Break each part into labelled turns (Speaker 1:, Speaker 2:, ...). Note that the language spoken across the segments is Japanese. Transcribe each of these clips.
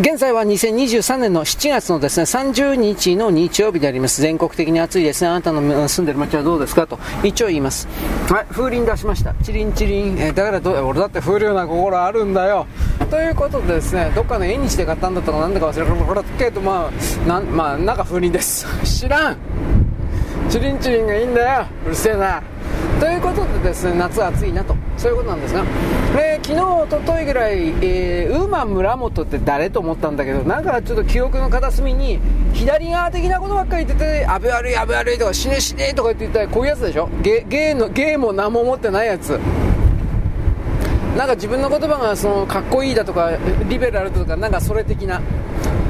Speaker 1: 現在は2023年の7月のですね、30日の日曜日であります。全国的に暑いですね。あなたの住んでる街はどうですか？と一応言います。はい、風鈴出しました。チリンチリン。えー、だからど俺だって風流な心あるんだよ。ということでですね、どっかの縁日で買ったんだったかなんだか忘れたけど、まあ、なん、まあ、なんか風鈴です。知らんチリンチリンがいいんだよ。うるせえな。ということでですね、夏暑いなと。そういうことなんですが、えー、昨日、おとといぐらい、えー、ウーマン村本って誰と思ったんだけど、なんかちょっと記憶の片隅に、左側的なことばっかり言ってて、安倍悪い、安倍悪いとか、死ね死ねとか言って言ったら、こういうやつでしょ？ゲゲのゲーも何も持ってないやつ。なんか自分の言葉がそのかっこいいだとか、リベラルとか、なんかそれ的な。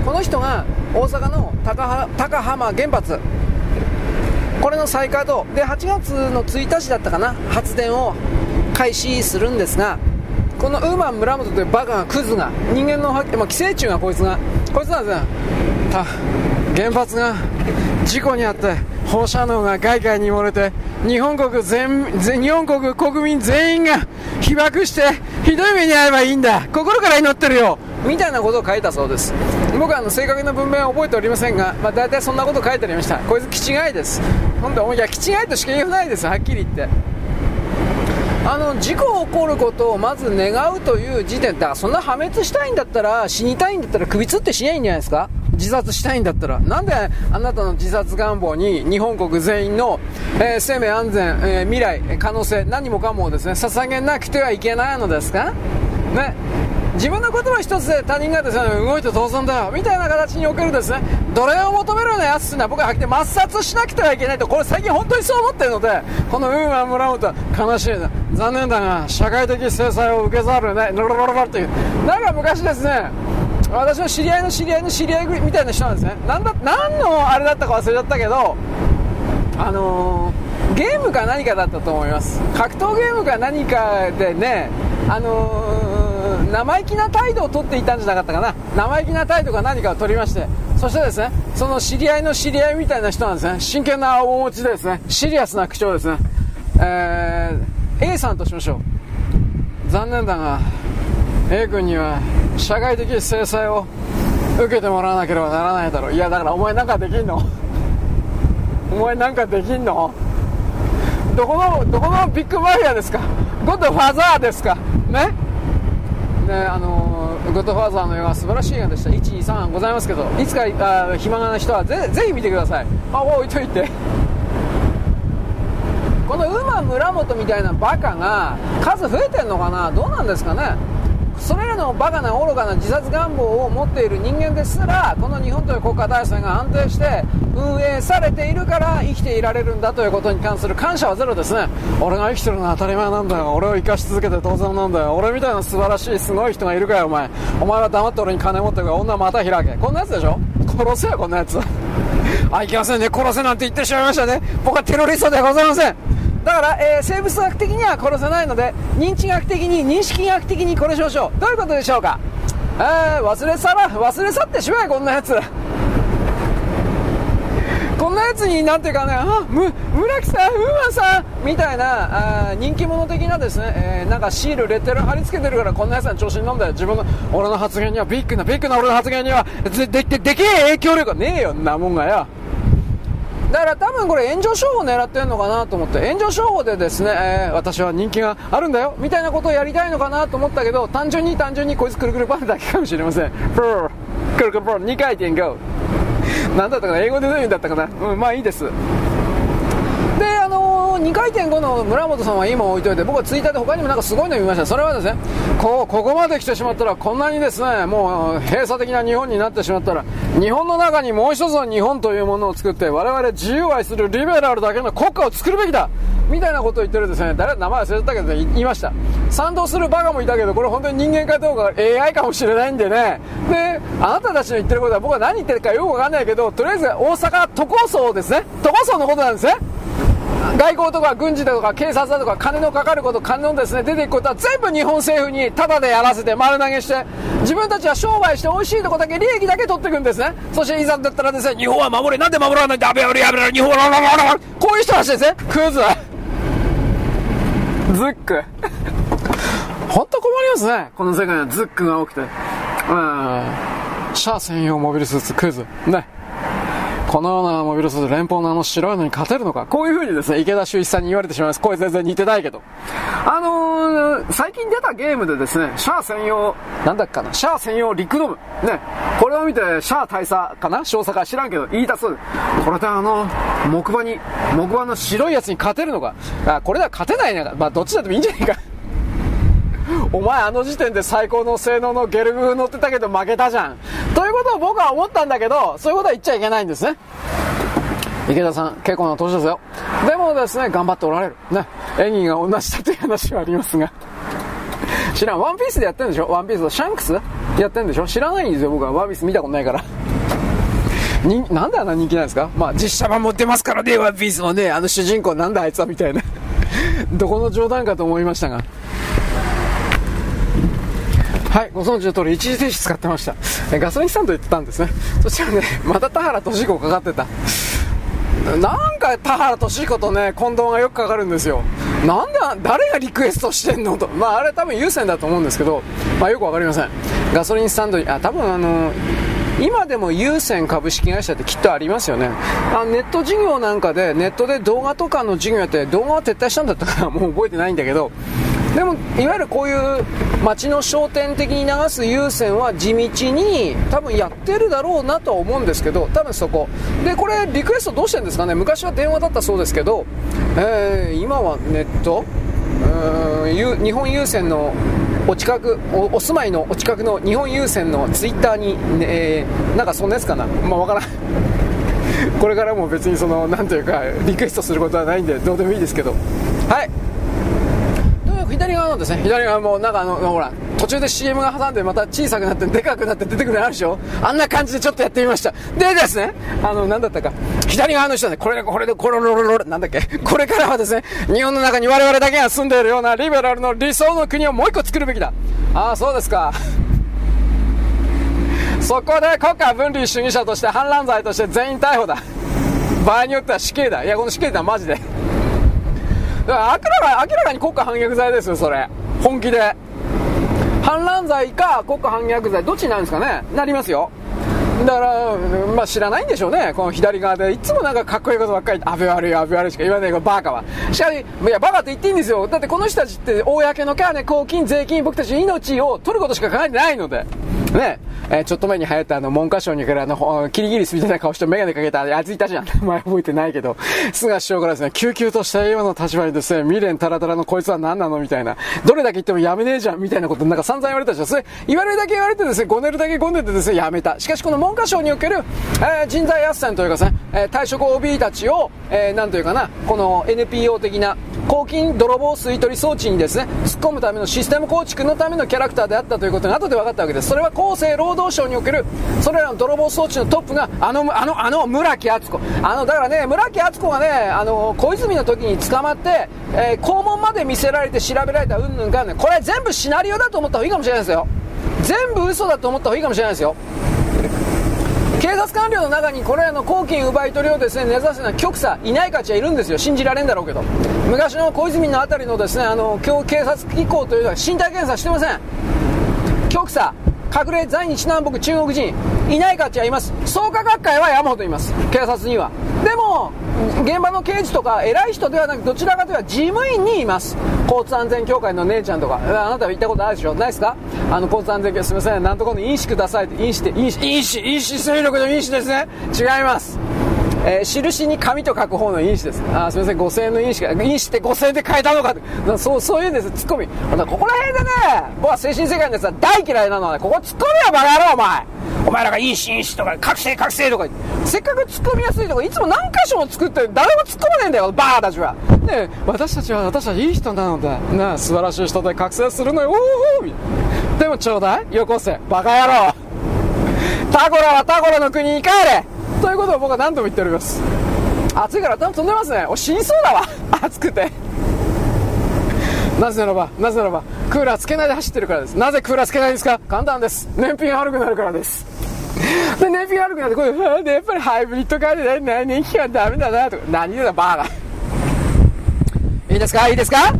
Speaker 1: この人が大阪の高高浜原発、これの再稼働。で8月の1日だったかな。発電を開始するんですがこのウーマン村本というバカがクズが人間の、まあ、寄生虫がこいつが。こいつなんですよ。原発が事故にあって放射能が外界に漏れて日本国全日本国国民全員が被爆してひどい目に遭えばいいんだ。心から祈ってるよ。みたいなことを書いたそうです。僕はあの正確な文面は覚えておりませんが、まあ、大体そんなこと書いてありました。こいつ気違いです。本当いや気違いとしか言えないですはっきり言って。あの事故起こることをまず願うという時点だからそんな破滅したいんだったら死にたいんだったら首つって死にゃいんじゃないですか？自殺したいんだったら。なんであなたの自殺願望に日本国全員の、えー、生命安全、えー、未来可能性何もかもですね捧げなくてはいけないのですか？ね。自分の言葉一つで他人がですね動いて当然だよみたいな形におけるですね奴隷を求めるようなやつっていうのは僕ははっきり抹殺しなくてはいけないとこれ最近本当にそう思ってるのでこのウーマン・村本悲しいな。残念だが社会的制裁を受けざるをねロロロロロっていうなんか昔ですね私の知り合いの知り合いの知り合いみたいな人なんですねなんだ何のあれだったか忘れちゃったけどあのー、ゲームか何かだったと思います格闘ゲームか何かでねあのー生意気な態度をとっていたんじゃなかったかな。生意気な態度か何かを取りましてそしてですねその知り合いの知り合いみたいな人なんですね真剣な面持ちでですねシリアスな口調ですね。えー、A さんとしましょう。残念だが A 君には社会的制裁を受けてもらわなければならないだろう。いやだからお前なんかできんの？お前なんかできんの？どこのどこのビッグマフィアですか？ゴッドファザーですか？ね？ね、あのゴッドファーザーの映画は素晴らしい映画でした。123ございますけど。いつかあ暇な人はぜぜひ見てください。あもう置いといて。この馬村本みたいなバカが数増えてんのかな？どうなんですかね？それらのバカな愚かな自殺願望を持っている人間ですらこの日本という国家体制が安定して運営されているから生きていられるんだということに関する感謝はゼロですね。俺が生きてるのは当たり前なんだよ。俺を生かし続けて当然なんだよ。俺みたいな素晴らしいすごい人がいるかよお前。お前は黙って俺に金持ってるから女また開け。こんなやつでしょ？殺せよこんなやつ。あいけませんね。殺せなんて言ってしまいましたね。僕はテロリストではございません。だから、えー、生物学的には殺せないので認知学的に認識学的に殺しましょうどういうことでしょうか？えー、忘れ去ら忘れ去ってしまえこんなやつこんなやつになんていうかね、あむ村木さん、ウーマンさんみたいなあ人気者的なですね、えー、なんかシール、レッテル貼り付けてるからこんなやつに調子に乗んだよ。自分の、俺の発言にはビッグな、ビッグな俺の発言には、で、で、で、でけえ影響力ねえよ、んなもんがよ。だから多分これ炎上商法狙ってるのかなと思って炎上商法でですね、えー、私は人気があるんだよみたいなことをやりたいのかなと思ったけど単純に単純にこいつくるくるパンだけかもしれません。プーくるくるパン2回転 GO 何だったかな？英語でどういうんだったかな？うんまあいいです。2回転5の村本さんは今置いといて僕はツイッターで他にもなんかすごいの見ました。それはですねこここまで来てしまったらこんなにですねもう閉鎖的な日本になってしまったら日本の中にもう一つの日本というものを作って我々自由愛するリベラルだけの国家を作るべきだみたいなことを言ってるですね。誰名前忘れちゃったけど、ね言いました。賛同するバカもいたけどこれ本当に人間かどうか AI かもしれないんでね。であなたたちの言ってることは僕は何言ってるかよくわかんないけどとりあえず大阪都構想ですね。都構想のことなんですね。外交とか軍事だとか警察だとか金のかかること金のですね出ていくことは全部日本政府にタダでやらせて丸投げして自分たちは商売して美味しいとこだけ利益だけ取っていくんですね。そしていざだったらですね日本は守れなんで守らないんだやべやべやべ日本はこういう人たちですねクズズック。本当困りますね。この世界はズックが多くて。うん。シャア専用モビルスーツクイズ。ね。このようなモビルスーツ、連邦のあの白いのに勝てるのか？こういう風にですね、池田修一さんに言われてしまいます。声全然似てないけど。あのー、最近出たゲームでですね、シャア専用、なんだっけかな、シャア専用リクドム。ね、これを見て、シャア大佐かな？少佐か知らんけど、言いたそうこれであの、木馬に、木馬の白いやつに勝てるのか？あ、これでは勝てないな。まあ、どっちだってもいいんじゃないか。お前あの時点で最高の性能のゲルグ乗ってたけど負けたじゃん。ということを僕は思ったんだけど、そういうことは言っちゃいけないんですね。池田さん、結構な年ですよ。でもですね、頑張っておられる。ね。演技が同じだという話はありますが。知らん。ワンピースでやってるんでしょ？ワンピースシャンクスやってるんでしょ？知らないんですよ、僕は。ワンピース見たことないから。に、なんであんな人気なんですか？まあ、実写版持ってますからね、ワンピースもね。あの主人公なんだあいつはみたいな。どこの冗談かと思いましたが。はい、ご存知の通り一時停止使ってました。えガソリンスタンド行ってたんですね。そしたらね、また田原俊彦かかってた。なんか田原俊彦とね、近藤がよくかかるんですよ。なんで、誰がリクエストしてんのと。まあ、あれ多分優先だと思うんですけど、まあ、よくわかりません。ガソリンスタンドに、あ、多分あの、今でも優先株式会社ってきっとありますよねあネット事業なんかでネットで動画とかの事業やって動画は撤退したんだったかなもう覚えてないんだけどでもいわゆるこういう街の商店的に流す優先は地道に多分やってるだろうなとは思うんですけど多分そこ。でこれリクエストどうしてるんですかね？昔は電話だったそうですけど、えー、今はネット？日本郵船のお近くお住まいのお近くの日本郵船のツイッターに、ね、えー、なんかそんなやつかな？まあわからん。これからも別にそのなんというかリクエストすることはないんでどうでもいいですけど。はい。左側のですね、左側もなんかあの、ほら、途中で CM が挟んでまた小さくなってでかくなって出てくるのあるでしょ？あんな感じでちょっとやってみました。でですね、あの、なんだったか、左側の人はね、これがこれで、これロロロロ、なんだっけ、これからはですね、日本の中に我々だけが住んでいるようなリベラルの理想の国をもう一個作るべきだ。ああ、そうですか。そこで国家分離主義者として反乱罪として全員逮捕だ。場合によっては死刑だ。いや、この死刑だ、マジで。明らか明らかに国家反逆罪ですよ、それ。本気で。反乱罪か国家反逆罪、どっちになるんですかねなりますよ。だから、まあ知らないんでしょうね。この左側で。いつもなんかかっこいいことばっかり、安倍悪い、安倍悪いしか言わないけど、バカは。しかし、いや、バカって言っていいんですよ。だってこの人たちって、公の金、公金、税金、僕たちの命を取ることしか考えてないので。ね。えー、ちょっと前に流行ったあの、文科省にからあの、キリギリスみたいな顔してメガネかけたやついたじゃん。前覚えてないけど、菅首相からですね、救急とした今の立場にですね、未練タラタラのこいつは何なのみたいな。どれだけ言ってもやめねえじゃんみたいなことなんか散々言われたでしょ。それ、言われるだけ言われてですね、ごねるだけごねてですね、やめた。しかしこの文科省における、えー、人材斡旋というかですね、えー、退職 OB たちを、えー、なんというかな、この NPO 的な、公金泥棒吸い取り装置にですね、突っ込むためのシステム構築のためのキャラクターであったということが後で分かったわけです。それは厚生労働省における、それらの泥棒装置のトップが、あの、あの、あの、村木敦子。あの、だからね、村木敦子がね、あの、小泉の時に捕まって、えー、肛門まで見せられて調べられたうんぬんかんねこれ全部シナリオだと思った方がいいかもしれないですよ。全部嘘だと思った方がいいかもしれないですよ。警察官僚の中にこれらの公金奪い取りをですね根ざすような極左いないかちはいるんですよ信じられんだろうけど昔の小泉のあたりのですねあの警察機構というのは身体検査してません極左隠れ在日南北中国人いないかってはいます。創価学会は山ほどいます。警察には。でも現場の刑事とか偉い人ではなくどちらかというと事務員にいます。交通安全協会の姉ちゃんとか。あなたは行ったことあるでしょ？ないですか？あの交通安全協会すみません。なんとこの飲酒くださいって飲酒って飲酒飲酒飲酒勢力の飲酒ですね違いますえー、印に紙と書く方の印紙です。あ、すみません、5000円の印紙が、印紙って5000円で買えたのかそう、そういうんです、ツッコミ。ここら辺でね、僕は精神世界のやつは大嫌いなのはね、ここツッコミはバカ野郎、お前。お前らがいい紳士とか、覚醒覚醒とか、せっかく突っ込みやすいとこいつも何箇所も作って誰も突っ込まねえんだよ、バーたちは。ね私たちは、私はいい人なのだ。な素晴らしい人で覚醒するのよ、おーでもちょうだいよこせ、バカ野郎。タコラはタコラの国に帰れということを僕は何度も言っております。暑いから頭飛んでますね。お死にそうだわ。暑くて。なぜならば、なぜならば、クーラーつけないで走ってるからです。なぜクーラーつけないんですか？簡単です。燃費が悪くなるからです。で、燃費が悪くなって、これ、やっぱりハイブリッドカーで、燃費がダメだな、とか、何でだ、バーだ。いいですか？いいですか？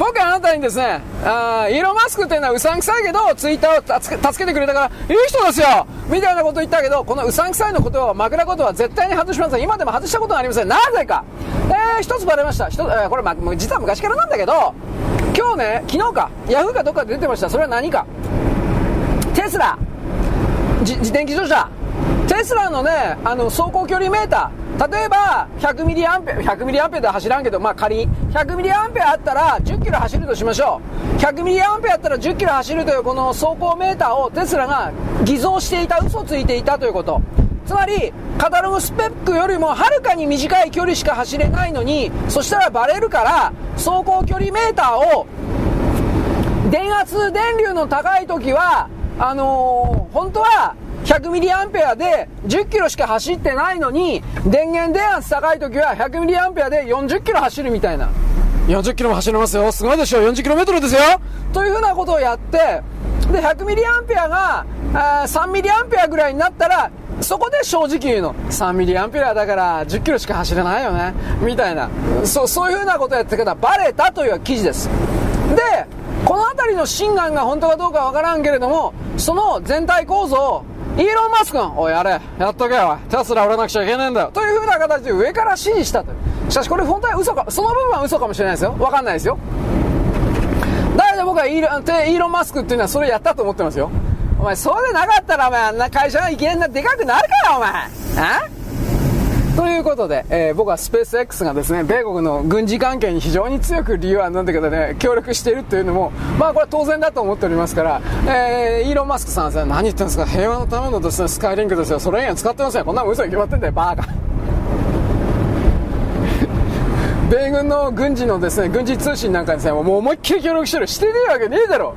Speaker 1: 僕はあなたにですね、あイーロン・マスクっていうのはうさんくさいけど、ツイッターを助けてくれたから、いい人ですよみたいなこと言ったけど、このうさんくさいのことは、枕言葉は絶対に外しません。今でも外したことはありません。なぜか。えー、一つバレました。一つ、えー、これ、ま、実は昔からなんだけど、今日ね、昨日か、ヤフーかどっかで出てました。それは何か。テスラ、自電気自動車、テスラのね、あの、走行距離メーター、例えば、100ミリアンペア、100ミリアンペアで走らんけど、まあ仮に、100ミリアンペアあったら10キロ走るとしましょう。100ミリアンペアあったら10キロ走るというこの走行メーターをテスラが偽造していた、嘘ついていたということ。つまり、カタログスペックよりもはるかに短い距離しか走れないのに、そしたらバレるから、走行距離メーターを、電圧、電流の高い時は、あのー、本当は、100ミリアンペアで10キロしか走ってないのに、電源電圧高い時は100ミリアンペアで40キロ走るみたいな。40キロも走れますよ。すごいでしょ。40キロメートルですよ。というふうなことをやって、で、100ミリアンペアが、あ3ミリアンペアぐらいになったら、そこで正直言うの。3ミリアンペアだから10キロしか走れないよね。みたいな。そう、そういうふうなことをやってたらバレたという記事です。で、この辺りの真眼が本当かどうかわからんけれども、その全体構造イーロン・マスク、おい、やれ、やっとけよ、テスラ売らなくちゃいけねえんだよ。というふうな形で上から指示したと。しかしこれ本当は嘘か、その部分は嘘かもしれないですよ。わかんないですよ。だけど僕はイーロン、イーロン・マスクっていうのはそれやったと思ってますよ。お前、そうでなかったら、お前、あんな会社がいけんなでかくなるから、お前。あ？ということで、えー、僕はスペース X がですね、米国の軍事関係に非常に強く理由はなんだけどね、協力しているというのも、まあこれは当然だと思っておりますから、えー、イーロン・マスクさんはね、何言ってんですか、平和のためのですね、スカイリンクですよ、それ以外使ってませんよこんなの嘘に決まってんだよ、バーカ。米軍の軍事のですね、軍事通信なんかですね、もう思いっきり協力してる。してねえわけねえだろ。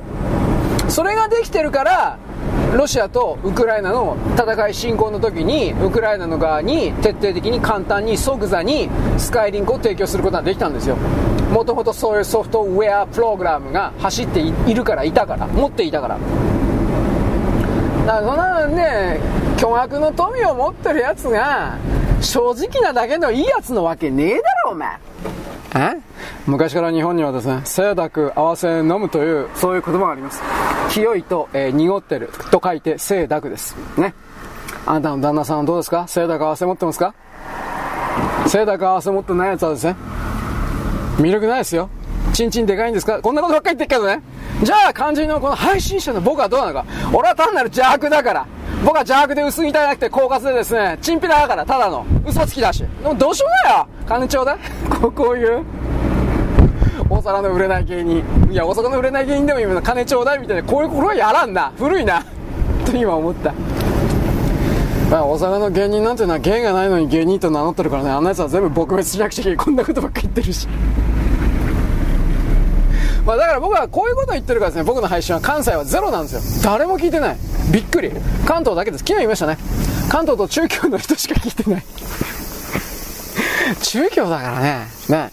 Speaker 1: それができてるから、ロシアとウクライナの戦い侵攻の時にウクライナの側に徹底的に簡単に即座にスカイリンクを提供することができたんですよ。もともとそういうソフトウェアプログラムが走っているからいたから。持っていたからだからそんなね巨額の富を持ってるやつが正直なだけのいいやつのわけねえだろお前。え？昔から日本にはですね、清濁合わせ飲むという、そういう言葉があります。清いと、えー、濁ってると書いて清濁です。ね。あなたの旦那さんはどうですか？清濁合わせ持ってますか？清濁合わせ持ってないやつはですね、魅力ないですよ。チンチンでかいんですか？こんなことばっかり言ってるけどね。じゃあ肝心のこの配信者の僕はどうなのか。俺は単なる邪悪だから。僕は邪悪で薄汚なくて狡猾でですね、チンピラだから、ただの。嘘つきだし。でもどうしようもないよ金ちょうだい ここういう。大皿の売れない芸人。いや、大阪の売れない芸人でも今の金ちょうだいみたいな、こういうことはやらんな。古いな。と今思った。まあ、大阪の芸人なんていうのは芸がないのに芸人と名乗ってるからね、あんなやつは全部撲滅しなくちゃいけない。こんなことばっか言ってるし。まあだから僕はこういうことを言ってるからですね、僕の配信は関西はゼロなんですよ。誰も聞いてない。びっくり。関東だけです。昨日言いましたね。関東と中京の人しか聞いてない。中京だからね。ね。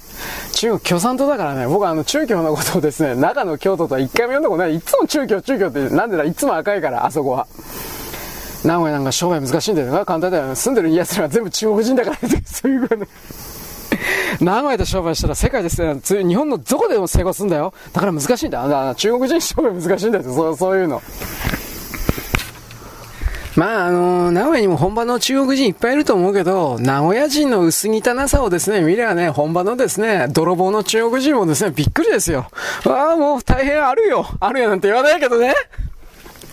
Speaker 1: 中国共産党だからね、僕はあの中京のことをですね、中の京都とは一回も読んだことない。いつも中京、中京って、なんでだ、いつも赤いから、あそこは。名古屋なんか商売難しいんだよな、簡単だよ。住んでる奴らは全部中国人だから、ね そういうことね。名古屋で商売したら世界ですね、日本のどこでも成功するんだよ。だから難しいんだ。だ中国人商売難しいんだよ、そうそういうの。まあ、あの、名古屋にも本場の中国人いっぱいいると思うけど、名古屋人の薄汚さをですね、見ればね、本場のですね、泥棒の中国人もですね、びっくりですよ。ああ、もう大変あるよ。あるよなんて言わないけどね。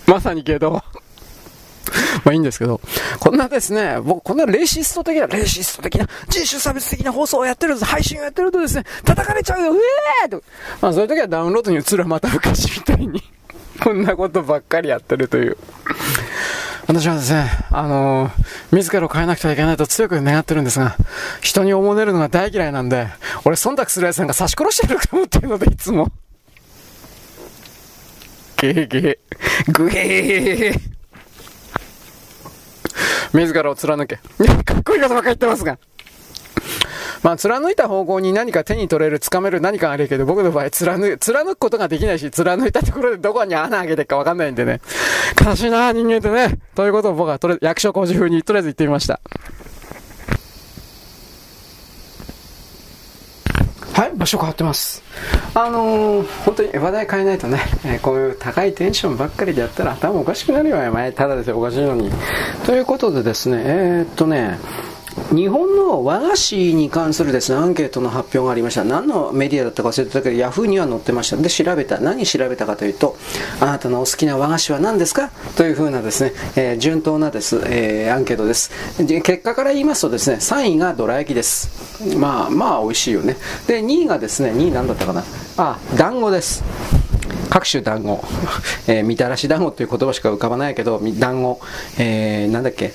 Speaker 1: まさにけど。まあいいんですけど、こんなですね、僕こんなレシスト的な、レシスト的な、人種差別的な放送をやってる、配信をやってるとですね、叩かれちゃうよ、うえーと。まあそういう時はダウンロードに移るはまた昔みたいにこんなことばっかりやってるという。私はですね、あのー、自らを変えなくてはいけないと強く願ってるんですが、人におもねるのが大嫌いなんで、俺忖度する奴なんか刺し殺してると思ってるので、いつも。ゲーゲー、グヘー。自らを貫け。かっこいいことばっか言ってますが。まあ、貫いた方向に何か手に取れる、掴める何かあるけど、僕の場合、貫、貫くことができないし、貫いたところでどこに穴開けてるかわかんないんでね。悲しいな人間ってね。ということを僕は、とりあえず、役所工事風にとりあえず言ってみました。はい、バ所変わってます。あのー、本当に話題変えないとね、えー、こういう高いテンションばっかりでやったら頭おかしくなるよ、前。ただですよ、おかしいのに。ということでですね、えー、っとね、日本の和菓子に関するですね、アンケートの発表がありました。何のメディアだったか忘れてたけど、ヤフーには載ってました。で、調べた。何調べたかというと、あなたのお好きな和菓子は何ですか？というふうなですね、えー、順当なです、えー、アンケートです。で結果から言いますとですね、3位がどら焼きです。まあ、まあ、美味しいよね。で、2位がですね、2位何だったかな？あ、団子です。各種団子、えー、みたらし団子という言葉しか浮かばないけど、団子、えー、なんだっけ、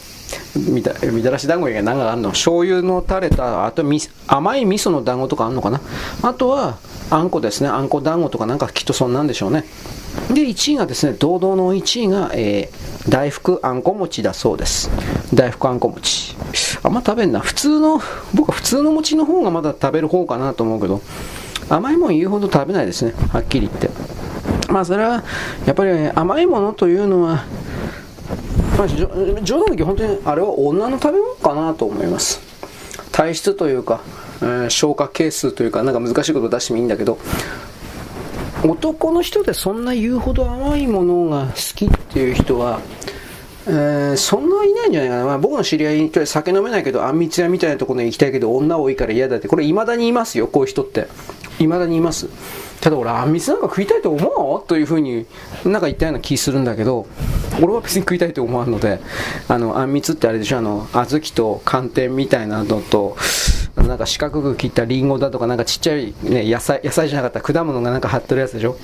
Speaker 1: みたみたらし団子以外何があるの？醤油の垂れたあとみ甘い味噌の団子とかあるのかな？あとはあんこですね。あんこ団子とかなんかきっとそんなんでしょうね。で1位がですね堂々の1位が、えー、大福あんこ餅だそうです。大福あんこ餅。あんま食べんな。普通の僕は普通の餅の方がまだ食べる方かなと思うけど甘いもん言うほど食べないですね。はっきり言って。まあそれはやっぱり、甘いものというのはまあ、冗談だけ本当にあれは女の食べ物かなと思います。体質というか、えー、消化係数というかなんか難しいこと出してもいいんだけど男の人でそんな言うほど甘いものが好きっていう人は、えー、そんないないんじゃないかな、まあ、僕の知り合いに酒飲めないけどあんみつ屋みたいなところに行きたいけど女多いから嫌だってこれ未だにいますよこういう人って。未だにいます。ただ俺あんみつなんか食いたいと思う？というふうになんか言ったような気するんだけど俺は別に食いたいと思わんのであのあんみつってあれでしょ？あの小豆と寒天みたいなのとなんか四角く切ったりんごだとかなんかちっちゃい、ね、野菜野菜じゃなかった果物がなんか張ってるやつでしょ？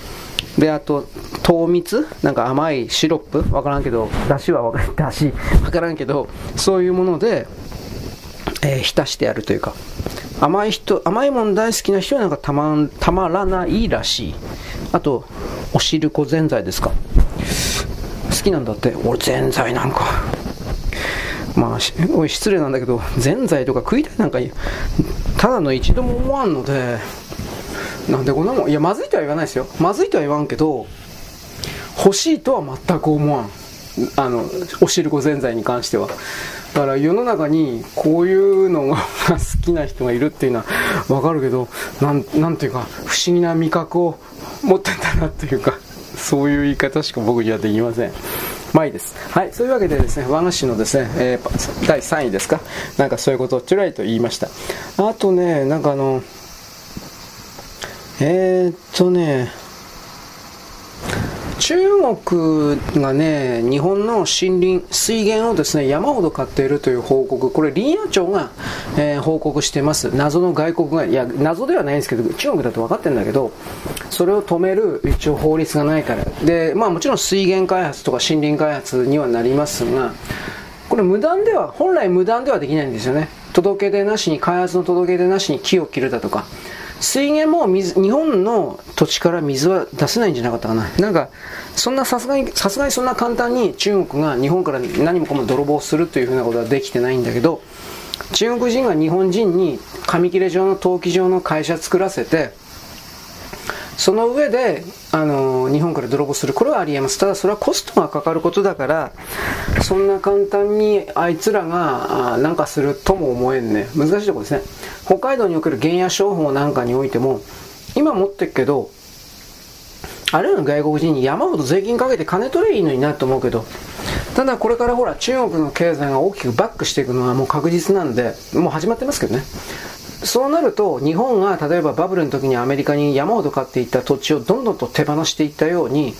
Speaker 1: であと糖蜜？なんか甘いシロップ？わからんけどだしはわからんだしわからんけどそういうもので、えー、浸してやるというか甘い人甘いもん大好きな人はなんかたまたまらないらしい。あとおしるこぜんざいですか？好きなんだって。俺ぜんざいなんかまあおい失礼なんだけどぜんざいとか食いたいなんかただの一度も思わんのでなんでこんなもんいやまずいとは言わないですよ。まずいとは言わんけど欲しいとは全く思わん。あのおしるこぜんざいに関してはだから世の中にこういうのが好きな人がいるっていうのはわかるけどなんなんていうか不思議な味覚を持ってんだなっていうか そういう言い方しか僕にはできません。まあいいです。はい。そういうわけでですね、和菓子のですね、えー、第3位ですか。なんかそういうことをちらりと言いました。あとね、なんかあの、えー、っとね、中国がね、日本の森林、水源をですね、山ほど買っているという報告、これ林野庁が、えー、報告してます。謎の外国が、いや、謎ではないんですけど、中国だと分かってるんだけど、それを止める一応法律がないから。で、まあもちろん水源開発とか森林開発にはなりますが、これ無断では、本来無断ではできないんですよね。届け出なしに、開発の届け出なしに木を切るだとか。水源も水日本の土地から水は出せないんじゃなかったかな。なんか、そんなさすがに、さすがにそんな簡単に中国が日本から何もかも泥棒するというふうなことはできてないんだけど、中国人が日本人に紙切れ状の陶器状の会社作らせて、その上で、あの日本から泥棒する。これはありえます。ただそれはコストがかかることだから、そんな簡単にあいつらがなんかするとも思えんね。難しいところですね。北海道における原野商法なんかにおいても、今持ってるけど、あるいは外国人に山ほど税金かけて金取れいいのになと思うけど、ただこれからほら中国の経済が大きくバックしていくのはもう確実なんで、もう始まってますけどね。そうなると、日本が例えばバブルの時にアメリカに山ほど買っていった土地をどんどんと手放していったように、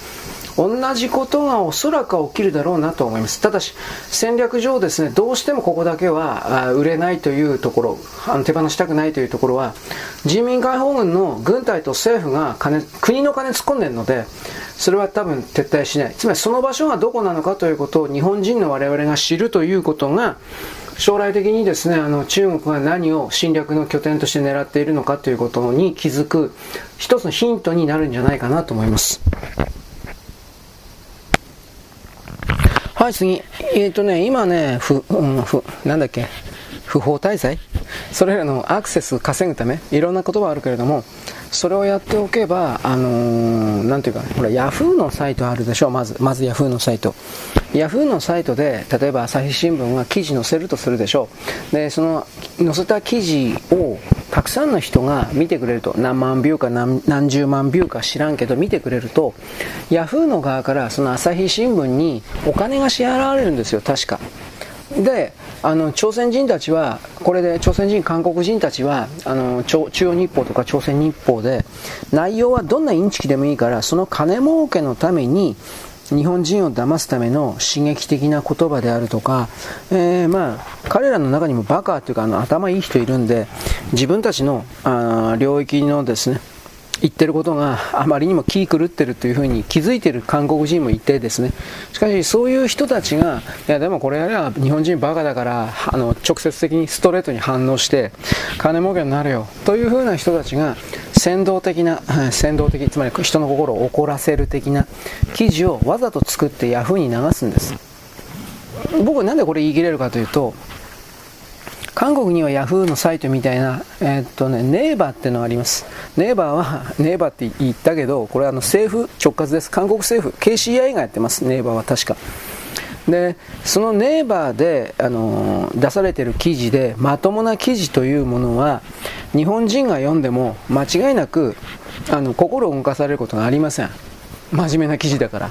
Speaker 1: 同じことがおそらく起きるだろうなと思います。ただし、戦略上ですね、どうしてもここだけは売れないというところ、手放したくないというところは、人民解放軍の軍隊と政府が金、国の金突っ込んでるので、それは多分撤退しない。つまりその場所がどこなのかということを日本人の我々が知るということが、将来的にですね、あの中国が何を侵略の拠点として狙っているのかということに気づく一つのヒントになるんじゃないかなと思います。はい、次。えっ、ー、とね、今ね、ふ、うん、ふ、なんだっけ、不法滞在？それらのアクセスを稼ぐため、いろんな言葉あるけれども、それをやっておけば、あのー、なんていうか、ほら、ヤフーのサイトあるでしょ、まず、まずヤフーのサイト。ヤフーのサイトで、例えば朝日新聞が記事載せるとするでしょ？う。で、その、載せた記事を、たくさんの人が見てくれると、何万ビューか何何十万ビューか知らんけど、見てくれると、ヤフーの側から、その朝日新聞にお金が支払われるんですよ、確か。であの朝鮮人たちはこれで朝鮮人韓国人たちはあの中央日報とか朝鮮日報で内容はどんなインチキでもいいからその金儲けのために日本人を騙すための刺激的な言葉であるとか、えー、まあ彼らの中にもバカっていうかあの頭いい人いるんで自分たちのあ領域のですね言ってることがあまりにも気狂ってるというふうに気づいてる韓国人もいてですね。しかしそういう人たちがいやでもこれやれば日本人バカだからあの直接的にストレートに反応して金儲けになるよというふうな人たちが先導的な先導的つまり人の心を怒らせる的な記事をわざと作ってヤフーに流すんです。僕はなんでこれ言い切れるかというと韓国にはヤフーのサイトみたいな、えー、っとね、ネイバーっていうのがあります。ネイバーは、ネイバーって言ったけど、これはあの政府直轄です。韓国政府、KCI がやってます、ネイバーは確か。で、そのネイバーで、あの出されている記事で、まともな記事というものは、日本人が読んでも間違いなく、あの心を動かされることがありません。真面目な記事だから。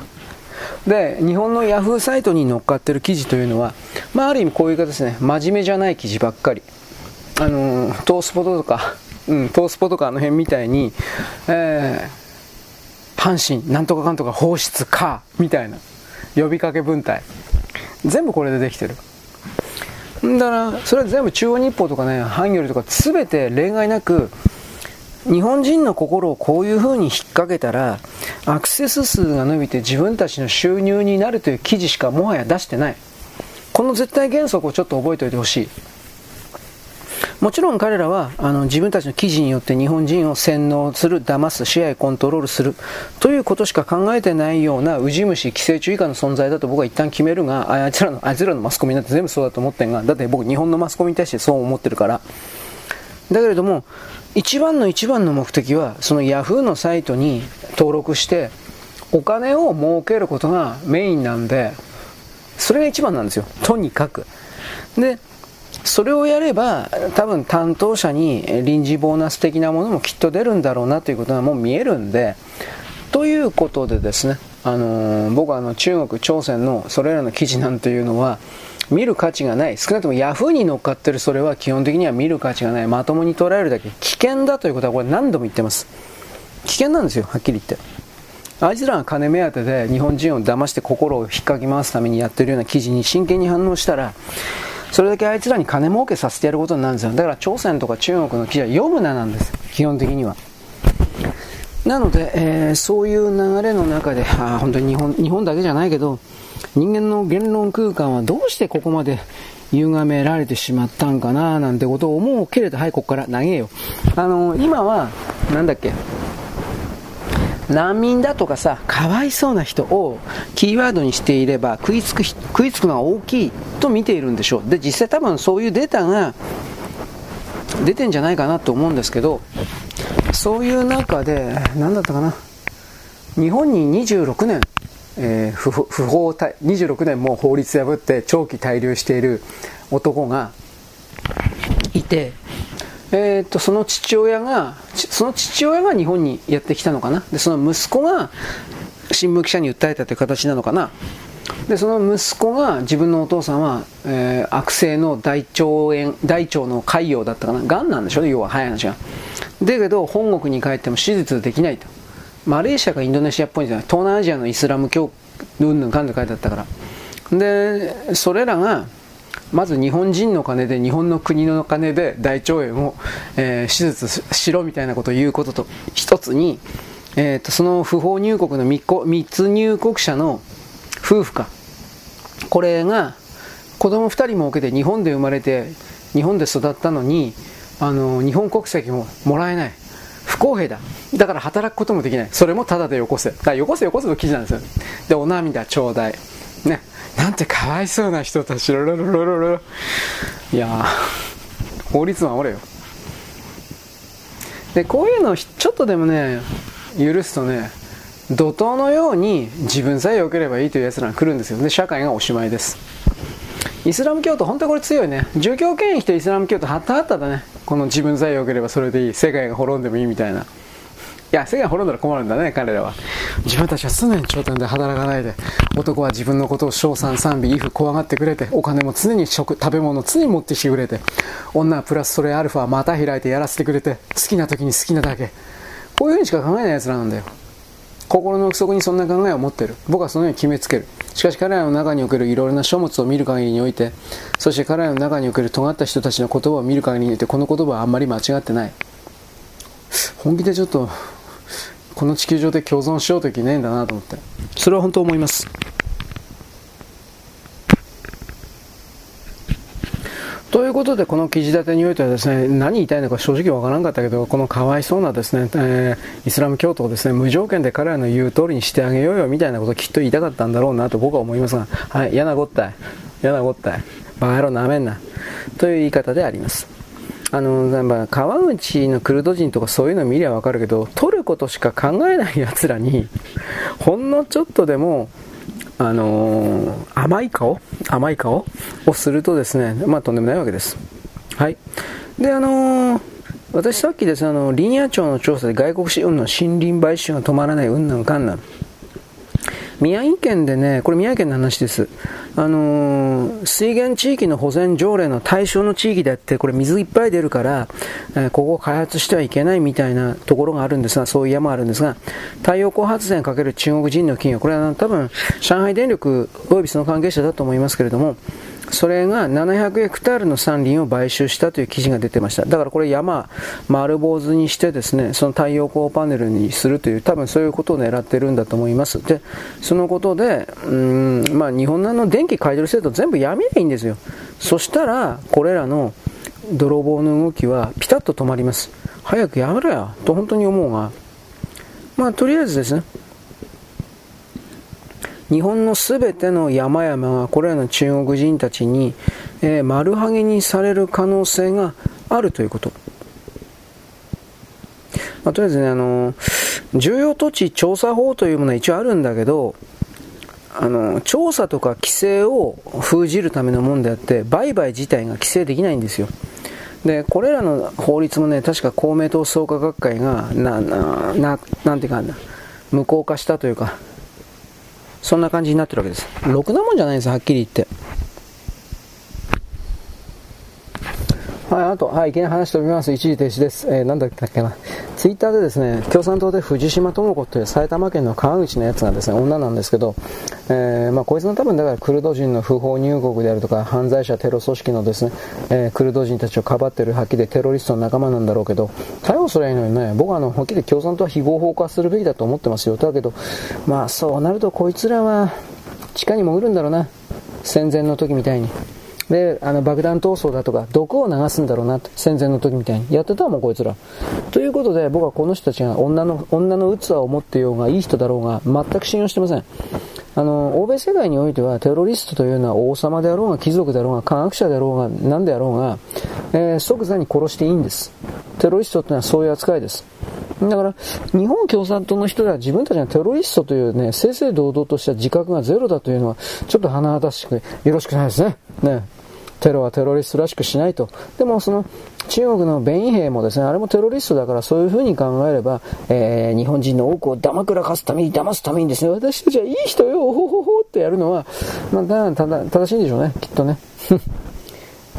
Speaker 1: で、日本のヤフーサイトに乗っかってる記事というのは、まあ、ある意味こういう形ですね、真面目じゃない記事ばっかり。あのー、トースポとか、うん、トースポとかあの辺みたいに、えー、阪神、なんとかかんとか放出か、みたいな、呼びかけ文体。全部これでできてる。だから、それは全部中央日報とかね、ハンギョルとか全て例外なく、日本人の心をこういう風に引っ掛けたら、アクセス数が伸びて自分たちの収入になるという記事しかもはや出してない。この絶対原則をちょっと覚えておいてほしい。もちろん彼らはあの自分たちの記事によって日本人を洗脳する、騙す、支配、コントロールするということしか考えてないようなウジ虫、寄生虫以下の存在だと僕は一旦決めるが、あいつらのあいつらのマスコミなんて全部そうだと思ってんが、だって僕日本のマスコミに対してそう思ってるから。だけれども、一番の一番の目的は、その Yahoo のサイトに登録して、お金を儲けることがメインなんで、それが一番なんですよ。とにかく。で、それをやれば、多分担当者に臨時ボーナス的なものもきっと出るんだろうなということがもう見えるんで、ということでですね、あのー、僕はあの中国、朝鮮のそれらの記事なんていうのは、見る価値がない。少なくともヤフーに乗っかってるそれは基本的には見る価値がない。まともに捉えるだけ危険だということはこれ何度も言ってます。危険なんですよ、はっきり言って。あいつらが金目当てで日本人を騙して心を引っかき回すためにやってるような記事に真剣に反応したら、それだけあいつらに金儲けさせてやることになるんですよ。だから朝鮮とか中国の記事は読むななんです。基本的には。なので、えー、そういう流れの中で、あ本当に日本日本だけじゃないけど、人間の言論空間はどうしてここまで歪められてしまったんかななんてことを思うけれど、はい、ここから投げよ。あの、今は、なんだっけ、難民だとかさ、かわいそうな人をキーワードにしていれば食いつく、食いつくのが大きいと見ているんでしょう。で、実際多分そういうデータが出てんじゃないかなと思うんですけど、そういう中で、何だったかな？日本に26年えー、不不法26年も法律破って長期滞留している男がいて、えー、とその父親がその父親が日本にやってきたのかな？でその息子が新聞記者に訴えたという形なのかな？でその息子が自分のお父さんは、えー、悪性の大腸炎大腸の潰瘍だったかな？がんなんでしょ？要は早い話が。だけど本国に帰っても手術できないとマレーシアかインドネシアっぽいんじゃない？東南アジアのイスラム教うんぬんかんで書いてあったから。でそれらがまず日本人の金で日本の国の金で大腸炎を、えー、手術しろみたいなことを言うことと。一つに、えーと、その不法入国の密入国者の夫婦か。これが子供2人も受けて日本で生まれて日本で育ったのにあの日本国籍ももらえない。不公平だ。だから働くこともできない。それもただでよこせ。だからよこせよこせの記事なんですよ。で、お涙ちょうだい。ね。なんてかわいそうな人たち。ロロロロロロ。いや法律守れよ。で、こういうのをちょっとでもね、許すとね、怒涛のように自分さえ良ければいいという奴らが来るんですよ。で、社会がおしまいです。イスラム教徒、本当にこれ強いね。儒教権益とイスラム教徒、はったはっただね。この自分さえ良ければそれでいい。世界が滅んでもいいみたいな。いや、世界が滅んだら困るんだね、彼らは。自分たちは常に頂点で働かないで、男は自分のことを称賛、賛美、イフ、怖がってくれて、お金も常に食、食べ物を常に持ってきてくれて、女はプラスそれアルファまた開いてやらせてくれて、好きな時に好きなだけ。こういうふうにしか考えない奴らなんだよ。心の奥底にそんな考えを持ってる。僕はそのように決めつける。しかし彼らの中におけるいろいろな書物を見る限りにおいて、そして彼らの中における尖った人たちの言葉を見る限りにおいて、この言葉はあんまり間違ってない。本気でちょっと、この地球上で共存しようといけないんだなと思って。それは本当思います。ということで、この記事立てにおいてはですね、何言いたいのか正直わからんかったけど、このかわいそうなですね、えー、イスラム教徒をですね、無条件で彼らの言う通りにしてあげようよみたいなことをきっと言いたかったんだろうなと僕は思いますが、はい、嫌なごったい。嫌なごったい。バカ野郎なめんな。という言い方であります。あの、川口のクルド人とかそういうの見りゃわかるけど、取ることしか考えない奴らに、ほんのちょっとでも、あのー、甘い顔？甘い顔？をするとですね、まあとんでもないわけです。はい。で、あのー、私さっきですね、あの、林野庁の調査で外国資本の森林買収が止まらない、うんなんかんなん。宮城県でね、これ宮城県の話です。あのー、水源地域の保全条例の対象の地域であって、これ水いっぱい出るから、えー、ここを開発してはいけないみたいなところがあるんですが、そういう山あるんですが、太陽光発電かける中国人の企業、これは多分、上海電力及びその関係者だと思いますけれども、それが700ヘクタールの山林を買収したという記事が出てました。だからこれ山、丸坊主にしてですね、その太陽光パネルにするという、多分そういうことを狙ってるんだと思います。で、そのことで、うん、まあ日本の電気買い取り制度全部やめりゃいいんですよ。そしたら、これらの泥棒の動きはピタッと止まります。早くやめろよ、と本当に思うが、まあとりあえずですね、日本のすべての山々がこれらの中国人たちに、えー、丸はげにされる可能性があるということ。まあ、とりあえずね、あの重要土地調査法というものは一応あるんだけど、あの調査とか規制を封じるためのものであって、売買自体が規制できないんですよ。で、これらの法律もね、確か公明党創価学会が、な、な、ななんていうかな、無効化したというか、そんな感じになってるわけです。ろくなもんじゃないんです、はっきり言って。はい、あと、はい、いきなり話しておきます。一時停止です。えー、なんだったっけな。ツイッターでですね、共産党で藤島智子という埼玉県の川口のやつがですね、女なんですけど、えー、まあ、こいつの多分だからクルド人の不法入国であるとか、犯罪者テロ組織のですね、えー、クルド人たちをかばってるはっきりテロリストの仲間なんだろうけど、逮捕すりゃいいのにね、僕はあの、はっきり共産党は非合法化するべきだと思ってますよ。だけど、まあ、そうなるとこいつらは、地下に潜るんだろうな。戦前の時みたいに。で、あの爆弾闘争だとか、毒を流すんだろうなと戦前の時みたいに。やってたもん、こいつら。ということで、僕はこの人たちが女の、女の器を持ってようが、いい人だろうが、全く信用してません。あの、欧米世界においては、テロリストというのは王様であろうが、貴族であろうが、科学者であろうが、何であろうが、えー、即座に殺していいんです。テロリストってのはそういう扱いです。だから、日本共産党の人では自分たちがテロリストというね、正々堂々とした自覚がゼロだというのは、ちょっと華々しく、よろしくないですね。ね。テロはテロリストらしくしないと。でもその中国の弁兵もですね、あれもテロリストだからそういうふうに考えれば、えー、日本人の多くを黙くらかすために騙すためにですね、私たちはいい人よ、ほほほってやるのは、まあ、ただ、正しいんでしょうね、きっとね。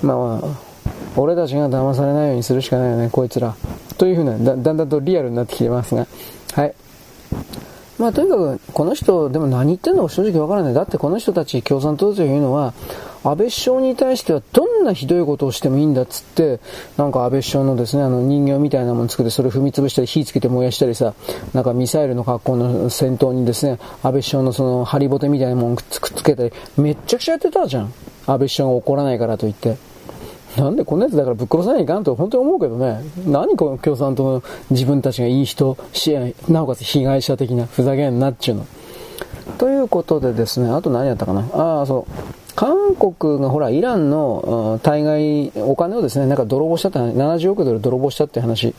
Speaker 1: まあ、まあ、俺たちが騙されないようにするしかないよね、こいつら。というふうな、だだんだんとリアルになってきてますが、はい。まあとにかく、この人、でも何言ってんのか正直わからない。だってこの人たち共産党というのは、安倍首相に対してはどんなひどいことをしてもいいんだっつって、なんか安倍首相のですね、あの人形みたいなもの作ってそれを踏み潰したり火つけて燃やしたりさ、なんかミサイルの格好の戦闘にですね、安倍首相のそのハリボテみたいなものくっつけたり、めっちゃくちゃやってたじゃん。安倍首相が怒らないからと言って。なんでこんなやつだからぶっ殺さないかんと本当に思うけどね。何この共産党の自分たちがいい人、支援なおかつ被害者的なふざけんなっちゅうの。ということでですね、あと何やったかな。ああ、そう。韓国がほら、イランの対外、お金をですね、なんか泥棒したって、70億ドル泥棒したって話。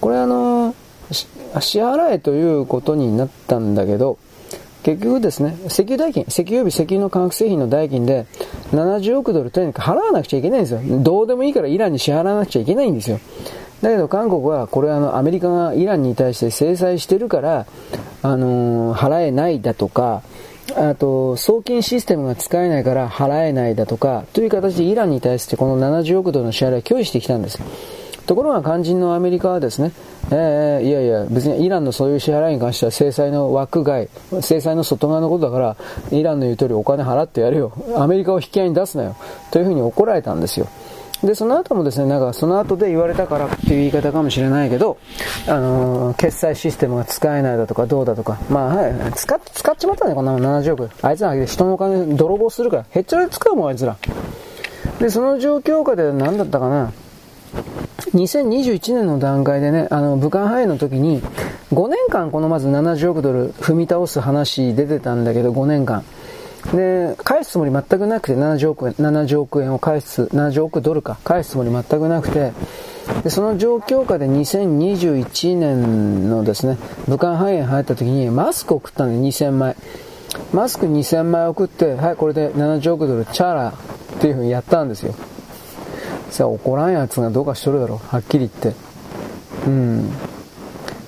Speaker 1: これあの、支払えということになったんだけど、結局ですね、石油代金、石油及び石油の化学製品の代金で70億ドルとにかく払わなくちゃいけないんですよ。どうでもいいからイランに支払わなくちゃいけないんですよ。だけど韓国はこれあのアメリカがイランに対して制裁してるから、あのー、払えないだとか、あと、送金システムが使えないから払えないだとか、という形でイランに対してこの70億ドルの支払いを拒否してきたんです。ところが肝心のアメリカはですね、えー、いやいや、別にイランのそういう支払いに関しては制裁の枠外、制裁の外側のことだから、イランの言う通りお金払ってやるよ。アメリカを引き合いに出すなよ。というふうに怒られたんですよ。で、その後もですね、なんかその後で言われたからっていう言い方かもしれないけど、あのー、決済システムが使えないだとかどうだとか、まあはい、使っ、使っちまったね、こんなもん70億。あいつら人のお金泥棒するから、へっちゃらで使うもん、あいつら。で、その状況下で何だったかな。2021年の段階でね、あの、武漢肺炎の時に、5年間このまず70億ドル踏み倒す話出てたんだけど、5年間。で、返すつもり全くなくて、70億円、70億円を返す、70億ドルか、返すつもり全くなくて、で、その状況下で2021年のですね、武漢肺炎入った時にマスク送ったんで2000枚。マスク2000枚送って、はい、これで70億ドルチャラっていう風にやったんですよ。さあ怒らんやつがどうかしとるだろう。はっきり言って。うん。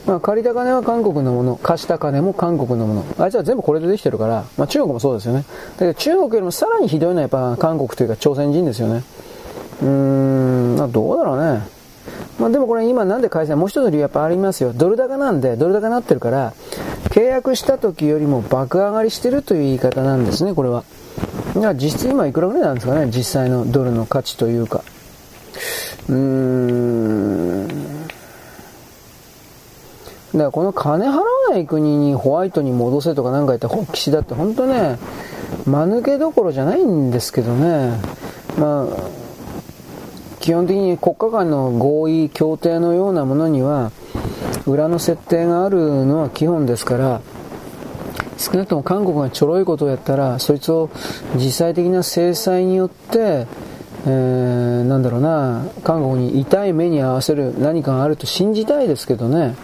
Speaker 1: まあ、借りた金は韓国のもの、貸した金も韓国のもの。あいつは全部これでできてるから、まあ中国もそうですよね。だけど中国よりもさらにひどいのはやっぱ韓国というか朝鮮人ですよね。うーん、まあどうだろうね。まあでもこれ今なんで開催もう一つの理由やっぱありますよ。ドル高なんで、ドル高になってるから、契約した時よりも爆上がりしてるという言い方なんですね、これは。だから実質今いくらぐらいなんですかね、実際のドルの価値というか。うーん。だからこの金払わない国にホワイトに戻せとかなんか言った岸田って本当ね、間抜けどころじゃないんですけどね。まあ、基本的に国家間の合意、協定のようなものには、裏の設定があるのは基本ですから、少なくとも韓国がちょろいことをやったら、そいつを実際的な制裁によって、えー、なんだろうな、韓国に痛い目に合わせる何かがあると信じたいですけどね。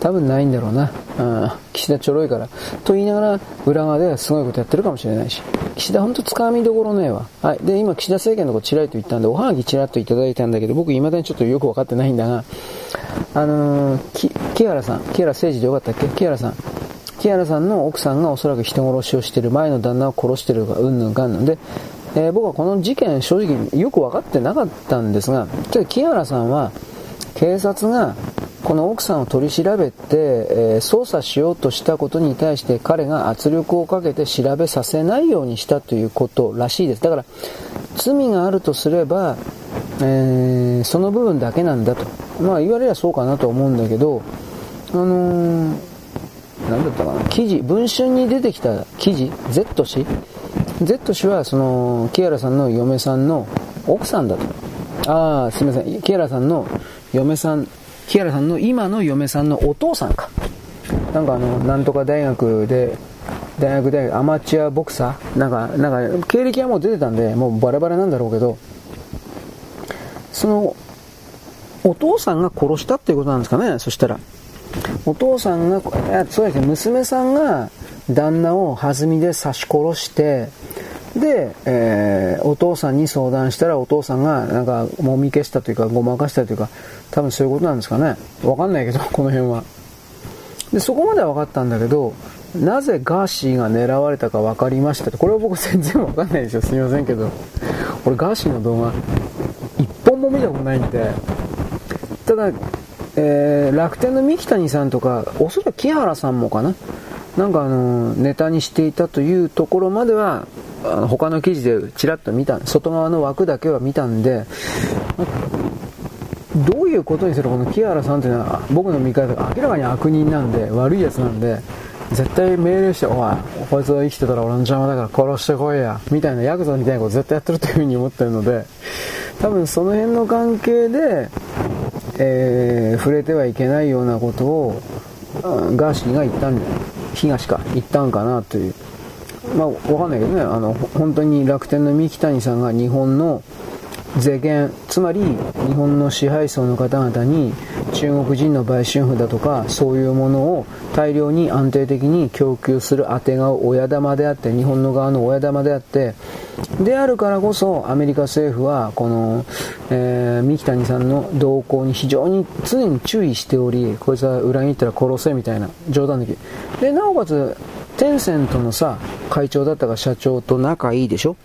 Speaker 1: 多分ないんだろうな。うん、岸田ちょろいから。と言いながら、裏側ではすごいことやってるかもしれないし。岸田ほんと掴みどころねえわ。はい。で、今、岸田政権のとことちらりと言ったんで、おはがきちらっといただいたんだけど、僕未だにちょっとよくわかってないんだが、あのー、木原さん、木原誠二でよかったっけ？木原さん。木原さんの奥さんがおそらく人殺しをしてる、前の旦那を殺してるとか、うんぬんかんぬんで、えー、僕はこの事件正直よく分かってなかったんですが、ちょっと木原さんは、警察がこの奥さんを取り調べて、えー、捜査しようとしたことに対して彼が圧力をかけて調べさせないようにしたということらしいです。だから、罪があるとすれば、えー、その部分だけなんだと。まあ言われりゃそうかなと思うんだけど、あのー、なんだったかな、記事、文春に出てきた記事、Z 氏 ?Z 氏はその、木原さんの嫁さんの奥さんだと。ああ、すみません。木原さんの嫁さん木原さんの今の嫁さんのお父さんか。なんかあの、なんとか大学で、大学でアマチュアボクサー？なんか、なんか、経歴はもう出てたんで、もうバラバラなんだろうけど、その、お父さんが殺したっていうことなんですかね、そしたら。お父さんが、そうですね、娘さんが旦那を弾みで刺し殺して、で、えー、お父さんに相談したらお父さんがなんかもみ消したというかごまかしたというか多分そういうことなんですかね。わかんないけど この辺は。でそこまでは分かったんだけどなぜガーシーが狙われたか分かりましたって。これは僕全然分かんないですよ。すみませんけど。俺ガーシーの動画一本も見たことないんで。ただ、えー、楽天の三木谷さんとかおそらく木原さんもかな。なんかあのネタにしていたというところまでは他の記事でちらっと見た、外側の枠だけは見たんで、どういうことにするこの木原さんというのは僕の見方が明らかに悪人なんで、悪いやつなんで、絶対命令して、おい、こいつは生きてたら俺の邪魔だから殺してこいや、みたいなヤクザみたいなこと絶対やってるというふうに思ってるので、多分その辺の関係で、えー、触れてはいけないようなことを、ガーシーが言ったん東か、言ったんかなという。まあ、わかんないけどね、あの、本当に楽天の三木谷さんが日本の、税源つまり日本の支配層の方々に中国人の売春婦だとかそういうものを大量に安定的に供給する当てが親玉であって日本の側の親玉であってであるからこそアメリカ政府はこの、えー、三木谷さんの動向に非常に常に注意しておりこいつは裏切ったら殺せみたいな冗談的でなおかつテンセントのさ会長だったか社長と仲いいでしょ？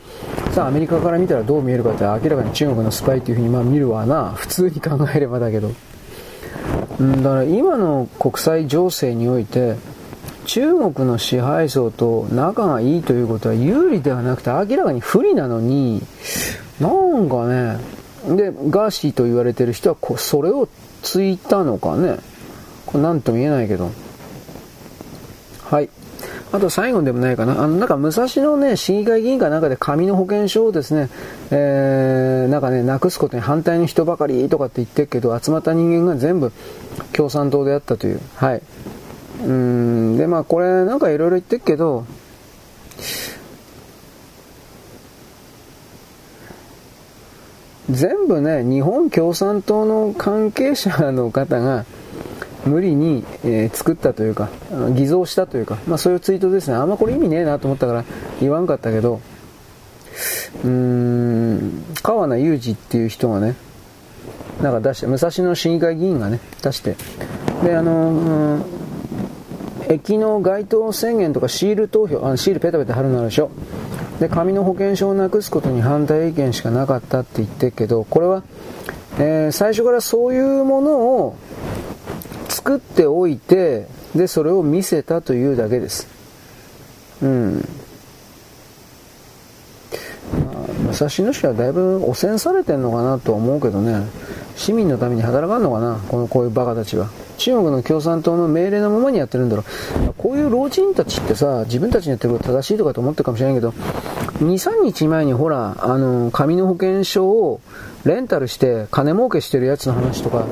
Speaker 1: さあアメリカから見たらどう見えるかって明らかに中国のスパイっていうふうにまあ見るわな。普通に考えればだけど。うんだから今の国際情勢において中国の支配層と仲がいいということは有利ではなくて明らかに不利なのになんかねでガーシーと言われてる人はこそれをついたのかね？これ何とも言えないけど。はい。あと最後でもないかな。あの、なんか武蔵野ね、市議会議員かなんかで紙の保険証をですね、えー、なんかね、なくすことに反対の人ばかりとかって言ってるけど、集まった人間が全部共産党であったという。はい。うん、で、まあこれなんかいろいろ言ってるけど、全部ね、日本共産党の関係者の方が、無理に、えー、作ったというか、偽造したというか、まあそういうツイートですね。あんまこれ意味ねえなと思ったから言わんかったけど、うーん、川名裕二っていう人がね、なんか出して、武蔵野市議会議員がね、出して、で、あのー、駅の街頭宣言とかシール投票、あのシールペタペタ貼るのあるでしょ。で、紙の保険証をなくすことに反対意見しかなかったって言ってるけど、これは、えー、最初からそういうものを作っておいて、で、それを見せたというだけです。うん。まあ、武蔵野市はだいぶ汚染されてんのかなと思うけどね。市民のために働かんのかなこのこういうバカたちは。中国の共産党の命令のままにやってるんだろう。こういう老人たちってさ、自分たちにやってること正しいとかと思ってるかもしれないけど、2、3日前にほら、あの、紙の保険証をレンタルして金儲けしてるやつの話とか、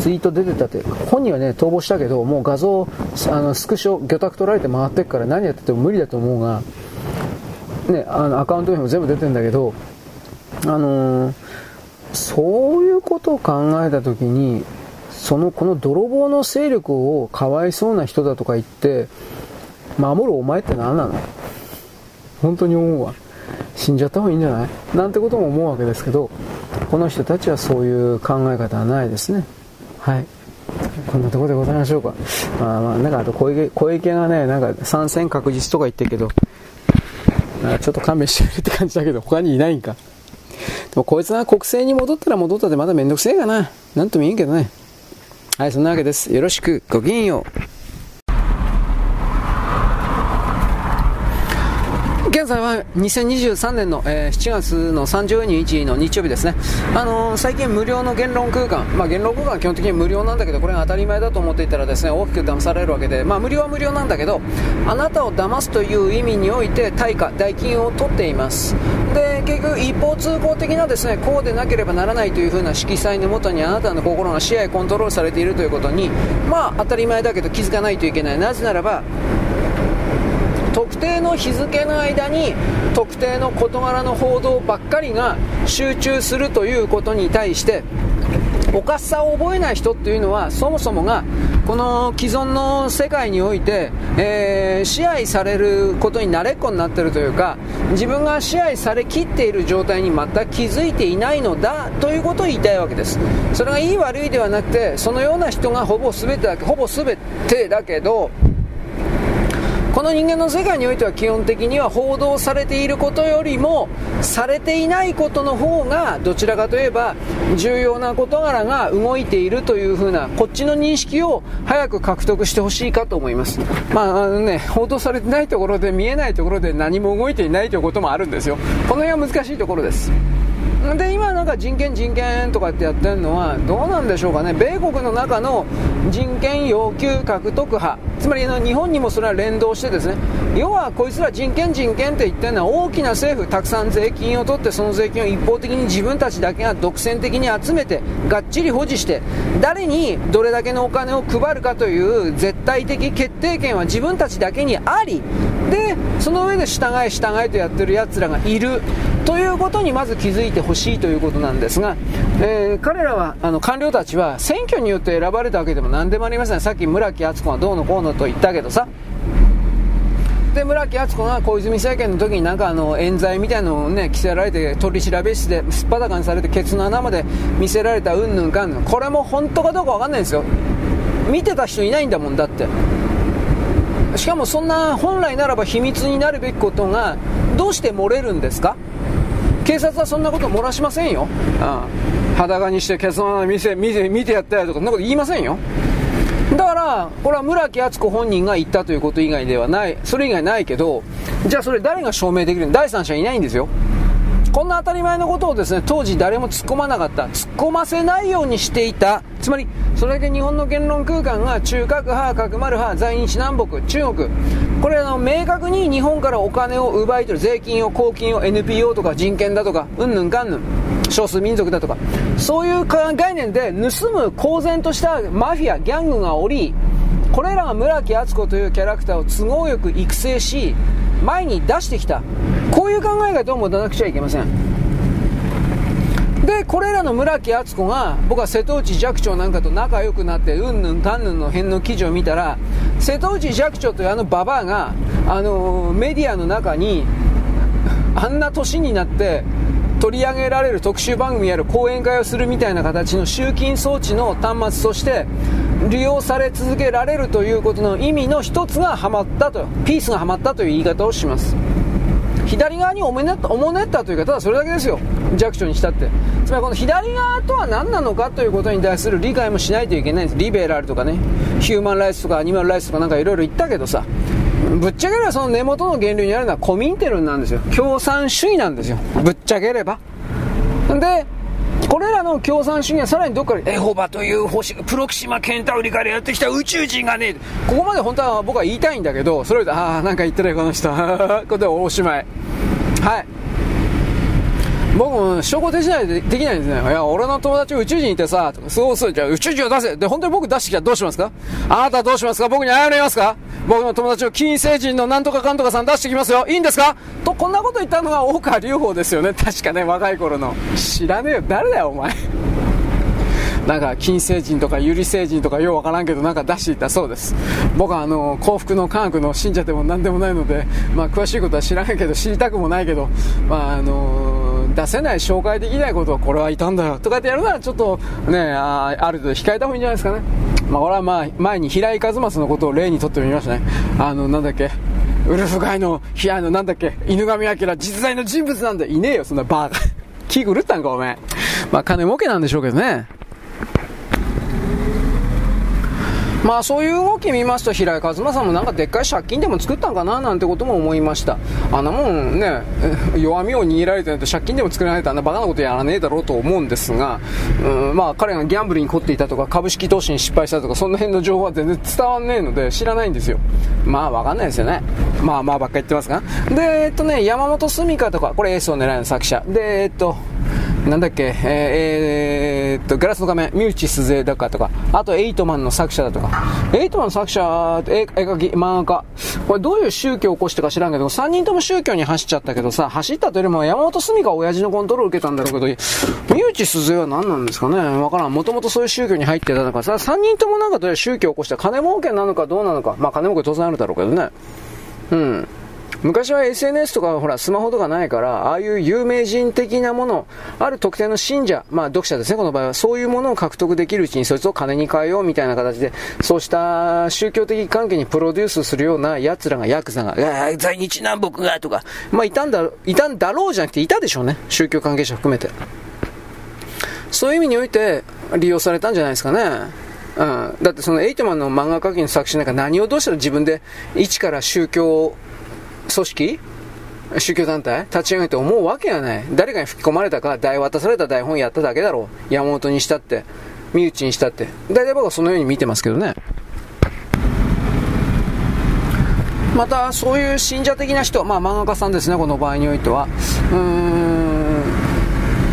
Speaker 1: ツイート出てたって、本人はね、逃亡したけど、もう画像、あの、スクショ、魚拓取られて回ってっから何やってても無理だと思うが、ね、あの、アカウントにも全部出てんだけど、あのー、そういうことを考えたときに、その、この泥棒の勢力をかわいそうな人だとか言って、守るお前って何なの？本当に思うわ。死んじゃった方がいいんじゃない？なんてことも思うわけですけど、この人たちはそういう考え方はないですね。はい。こんなところでございましょうか。まあまあ、なんかあと小池、小池がね、なんか参戦確実とか言ってるけど、ちょっと勘弁してくれって感じだけど、他にいないんか。でもこいつが国政に戻ったら戻ったでまだめんどくせえかな。なんともいいけどね。はい、そんなわけです。よろしく、ごきげんよう。現在は2023年の、えー、7月の30日の日曜日ですね。あのー、最近無料の言論空間、まあ、言論空間は基本的に無料なんだけど、これが当たり前だと思っていたらですね、大きく騙されるわけで、まあ、無料は無料なんだけど、あなたを騙すという意味において対価、代金を取っています。で、結局一方通行的なですね、こうでなければならないというふうな色彩のもとにあなたの心が支配コントロールされているということに、まあ当たり前だけど気づかないといけない。なぜならば、特定の日付の間に特定の事柄の報道ばっかりが集中するということに対しておかしさを覚えない人っていうのはそもそもがこの既存の世界において、えー、支配されることに慣れっこになってるというか自分が支配されきっている状態に全く気づいていないのだということを言いたいわけです。それがいい悪いではなくてそのような人がほぼ全てだけほぼ全てだけどこの人間の世界においては基本的には報道されていることよりもされていないことの方がどちらかといえば重要な事柄が動いているというふうなこっちの認識を早く獲得してほしいかと思います。まああのね報道されてないところで見えないところで何も動いていないということもあるんですよ。この辺は難しいところです。で今なんか人権人権とかってやってるのはどうなんでしょうかね。米国の中の人権要求獲得派。つまり日本にもそれは連動してですね。要はこいつら人権人権って言ってるのは大きな政府たくさん税金を取ってその税金を一方的に自分たちだけが独占的に集めてがっちり保持して誰にどれだけのお金を配るかという絶対的決定権は自分たちだけにありでその上で従え従えとやってるやつらがいるということにまず気づいてほしいということなんですが、えー、彼らはあの官僚たちは選挙によって選ばれたわけでも何でもありません。さっき村木敦子がどうのこうのと言ったけどさ。で村木敦子が小泉政権の時になんかあの冤罪みたいなのをね着せられて取り調べ室ですっぱだかにされてケツの穴まで見せられたうんぬんかんぬん。これも本当かどうか分かんないんですよ。見てた人いないんだもんだって。しかもそんな本来ならば秘密になるべきことがどうして漏れるんですか？警察はそんなこと漏らしませんよ、うん、裸にしてケツの穴見せ見て見てやったよとかそんなこと言いませんよ。だから、これは村木敦子本人が言ったということ以外ではない、それ以外ないけど、じゃあそれ誰が証明できる？の第三者いないんですよ。こんな当たり前のことをですね、当時誰も突っ込まなかった。突っ込ませないようにしていた。つまり、それだけ日本の言論空間が中核派、核丸派、在日南北、中国。これあの、明確に日本からお金を奪い取る。税金を、公金を、NPO とか人権だとか、うんぬんかんぬん。少数民族だとか。そういう概念で盗む公然としたマフィア、ギャングがおり、これらが村木敦子というキャラクターを都合よく育成し、前に出してきた。こういう考え方を持たなくちゃいけません。で、これらの村木敦子が、僕は瀬戸内寂聴なんかと仲良くなって、うんぬんかんぬんの辺の記事を見たら、瀬戸内寂聴というあのババアが、あのー、メディアの中に、あんな年になって、取り上げられる特集番組やる講演会をするみたいな形の集金装置の端末として利用され続けられるということの意味の一つがハマったとピースがはまったという言い方をします左側におもねったおもねったというかただそれだけですよ。弱者にしたって。つまりこの左側とは何なのかということに対する理解もしないといけないんです。リベラルとかね。ヒューマンライスとかアニマルライスとかなんかいろいろ言ったけどさ。ぶっちゃければその根元の源流にあるのはコミンテルンなんですよ。共産主義なんですよ。ぶっちゃければ。でこれらの共産主義はさらにどっかでエホバという星プロキシマケンタウリからやってきた宇宙人がねここまで本当は僕は言いたいんだけどそれをああなんか言ってないこの人。ことでおしまい。はい。僕も証拠できないでできないんですね。いや、俺の友達宇宙人いてさ、そうそう、じゃあ宇宙人を出せ。で、本当に僕出してきたらどうしますか？あなたどうしますか？僕に謝りますか？僕の友達を金星人のなんとかかんとかさん出してきますよ。いいんですか？と、こんなこと言ったのが大川隆法ですよね。確かね、若い頃の。知らねえよ。誰だよ、お前。なんか金星人とか有利星人とかようわからんけどなんか出していたそうです僕はあの幸福の科学の信者でも何でもないので、まあ、詳しいことは知らないけど知りたくもないけど、まああの出せない紹介できないことはこれはいたんだよとかってやるならちょっとねあある程度控えた方がいいんじゃないですかねまあ俺はまあ前に平井和正のことを例にとってみましたねあのなんだっけウルフガイの、ヒア、の、なんだっけ、犬神明、実在の人物なんだいねえよ、そんなバーカ。気狂ったんか、おめえ。まあ、金儲けなんでしょうけどね。まあそういう動き見ますと平井和馬さんもなんかでっかい借金でも作ったんかななんてことも思いました。あんなもんね 弱みを握られてないと借金でも作らないとあんなバカなことやらねえだろうと思うんですがうんまあ彼がギャンブルに凝っていたとか株式投資に失敗したとかその辺の情報は全然伝わんねえので知らないんですよ。まあわかんないですよね。まあまあばっか言ってますが。でえっとね山本澄香とかこれエースを狙いの作者。でえっとなんだっけ、えー、えー、っと、ガラスの仮面、ミューチスゼだかとか、あとエイトマンの作者だとか、エイトマンの作者、絵絵描き、漫画家、これどういう宗教を起こしてか知らんけど、3人とも宗教に走っちゃったけどさ、走ったというよりも山本澄が親父のコントロール受けたんだろうけど、ミューチスゼは何なんですかね？わからん。もともとそういう宗教に入ってたのかさ、3人ともなんかどういう宗教を起こした？金儲けなのかどうなのか、まあ金儲け当然あるだろうけどね。うん。昔は SNS とかほらスマホとかないから、ああいう有名人的なもの、ある特定の信者、まあ読者ですね、この場合は、そういうものを獲得できるうちにそいつを金に変えようみたいな形で、そうした宗教的関係にプロデュースするような奴らが、ヤクザが、在日南北がとか、まあいたんだ、いたんだろうじゃなくていたでしょうね、宗教関係者含めて。そういう意味において利用されたんじゃないですかね。うん、だってそのエイトマンの漫画描きの作詞なんか何をどうしたら自分で一から宗教組織？宗教団体？立ち上げて思うわけがない。誰かに吹き込まれたか、台渡された台本やっただけだろう。山本にしたって、身内にしたって。大体僕はそのように見てますけどね。また、そういう信者的な人、まあ漫画家さんですね、この場合においては。うーん。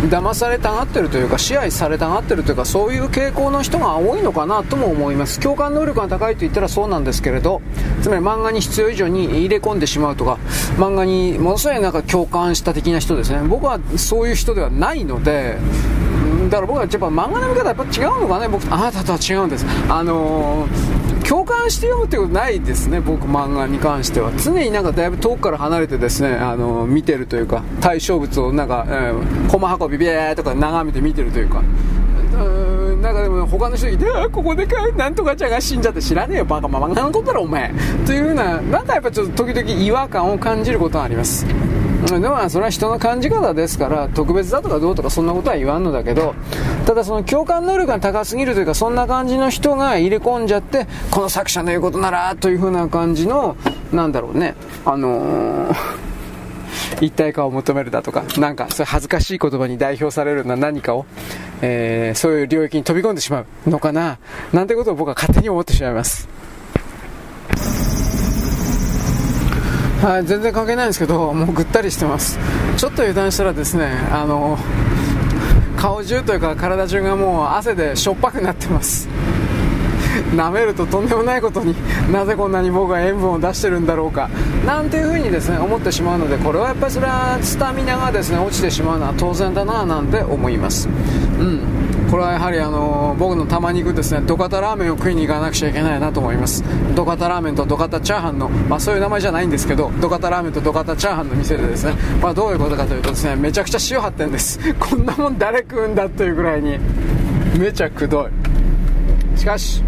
Speaker 1: 騙されたがってるというか支配されたがってるというかそういう傾向の人が多いのかなとも思います。共感能力が高いと言ったらそうなんですけれどつまり漫画に必要以上に入れ込んでしまうとか漫画にものすごいなんか共感した的な人ですね。僕はそういう人ではないのでだから僕はやっぱ漫画の見方やっぱ違うのかね僕あなたとは違うんです。あのー、共感して読むってことないですね。僕漫画に関しては。常になんかだいぶ遠くから離れてですねあの、見てるというか対象物をなんか、えー、駒運びビエーとか眺めて見てるというか。うんなんかでも他の人に「ここでかなんとかちゃんが死んじゃって知らねえよバカ漫画のことだろお前」というふうななんかやっぱちょっと時々違和感を感じることがあります。でもそれは人の感じ方ですから特別だとかどうとかそんなことは言わんのだけどただその共感能力が高すぎるというかそんな感じの人が入れ込んじゃってこの作者の言うことならというふうな感じのなんだろうね。あのー一体化を求めるだとか、なんか、そういう恥ずかしい言葉に代表されるような何かを、えー、そういう領域に飛び込んでしまうのかな、なんてことを僕は勝手に思ってしまいます。はい、全然関係ないんですけど、もうぐったりしてます。ちょっと油断したらですね、あの、顔中というか体中がもう汗でしょっぱくなってます。舐めるととんでもないことになぜこんなに僕は塩分を出してるんだろうか。なんていうふうにですね思ってしまうのでこれはやっぱりそれはスタミナがですね落ちてしまうのは当然だななんて思います。うん。これはやはりあの僕のたまに行くですねドカタラーメンを食いに行かなくちゃいけないなと思います。ドカタラーメンとドカタチャーハンの、まあ、そういう名前じゃないんですけどドカタラーメンとドカタチャーハンの店でですね、まあ、どういうことかというとですねめちゃくちゃ塩張ってんです。こんなもん誰食うんだというぐらいにめちゃくどい。しかし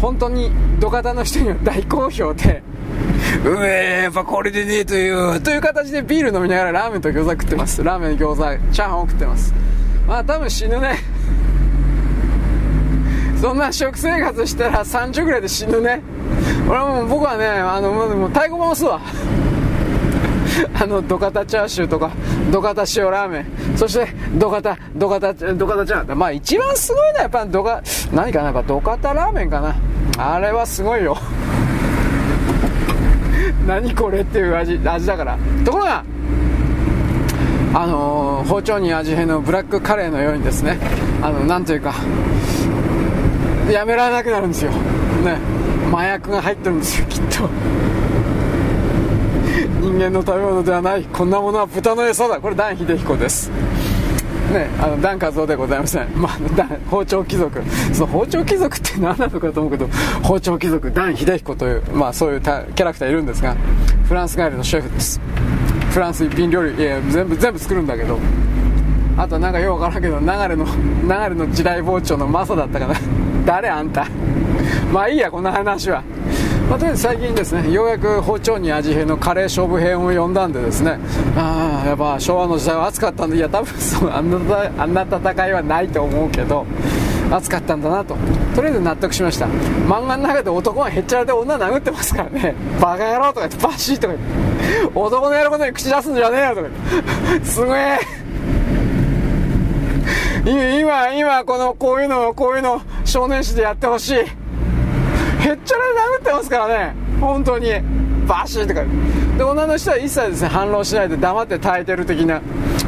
Speaker 1: 本当に土方の人には大好評で うえやっぱこれでねえというという形でビール飲みながらラーメンと餃子食ってます。ラーメン餃子チャーハンを食ってます。まあ多分死ぬね。そんな食生活したら30ぐらいで死ぬね。俺はもう僕はねあのもう太鼓回すわ。あの土方チャーシューとか土方塩ラーメン。そして土方土方土方チャーハンまあ一番すごいのはやっぱ土方何かなやっぱ土方ラーメンかな。あれはすごいよ。何これっていう味味だから。ところがあのー、包丁に味変のブラックカレーのようにですね。あのなんというかやめられなくなるんですよ。ね。麻薬が入ってるんですよきっと。人間の食べ物ではないこんなものは豚の餌だ。これ段秀彦です。ね、あのダンカゾでございません、まあ、包丁貴族。その包丁貴族って何なのかと思うけど包丁貴族ダン秀彦という、まあ、そういうキャラクターいるんですがフランス帰りのシェフです。フランス一品料理いや全部全部作るんだけど。あとなんかよくわからんけど流れの流れの地雷包丁のマサだったかな。誰あんた？まあいいやこんな話は。まあ、とりあえず最近ですねようやく包丁に味変のカレー勝負編を読んだんでですねああやっぱ昭和の時代は暑かったんでいや多分そうあんなあんな戦いはないと思うけど暑かったんだなと。とりあえず納得しました。漫画の中で男はへっちゃらで女殴ってますからね。バカ野郎とか言ってバシッとか言って男のやることに口出すんじゃねえよとかすごえ。今今このこういうのこういうの少年誌でやってほしい。へっちゃらで殴ってますからね。本当に。バシッとかで女の人は一切ですね反論しないで黙って耐えてる的な。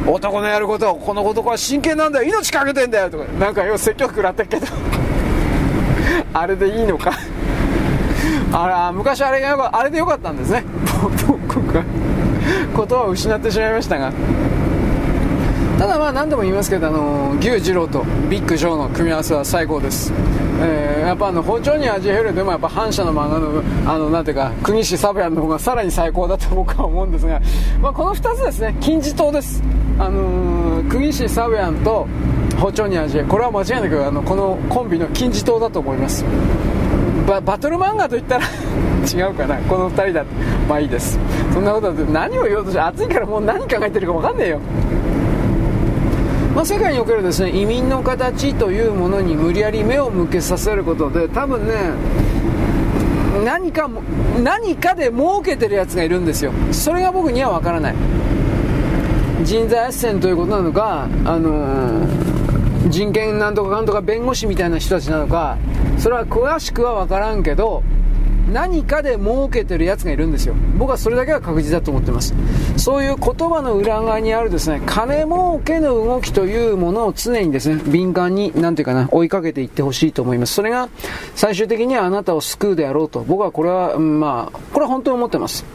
Speaker 1: 男のやることをこの男は真剣なんだよ。命かけてんだよとか。なんかよう説教食らったけど。あれでいいのか。あら昔あれがよかあれでよかったんですね。僕が。言葉を失ってしまいましたが。ただまあ何度も言いますけどあの牛二郎とビッグジョーの組み合わせは最高です、えー、やっぱあの包丁に味減るでもやっぱ反射の漫画のあのなんていうか国士サブヤンの方がさらに最高だと僕は思うんですが、まあ、この2つですね。金字塔です。あのー、国士サブヤンと包丁に味これは間違いなくあのこのコンビの金字塔だと思います。ババトル漫画といったら 違うかな。この2人だまあいいです。そんなことで何を言おうとして暑いからもう何考えてるか分かんねえよ。まあ、世界におけるですね移民の形というものに無理やり目を向けさせることで多分ね何か何かで儲けてるやつがいるんですよ。それが僕には分からない。人材斡旋ということなのか、あのー、人権なんとかかんとか弁護士みたいな人たちなのかそれは詳しくは分からんけど何かで儲けてるやつがいるんですよ。僕はそれだけは確実だと思ってます。そういう言葉の裏側にあるですね金儲けの動きというものを常にですね敏感に何ていうかな追いかけていってほしいと思います。それが最終的にはあなたを救うであろうと。僕はこれは、うんまあこれは本当に思ってます。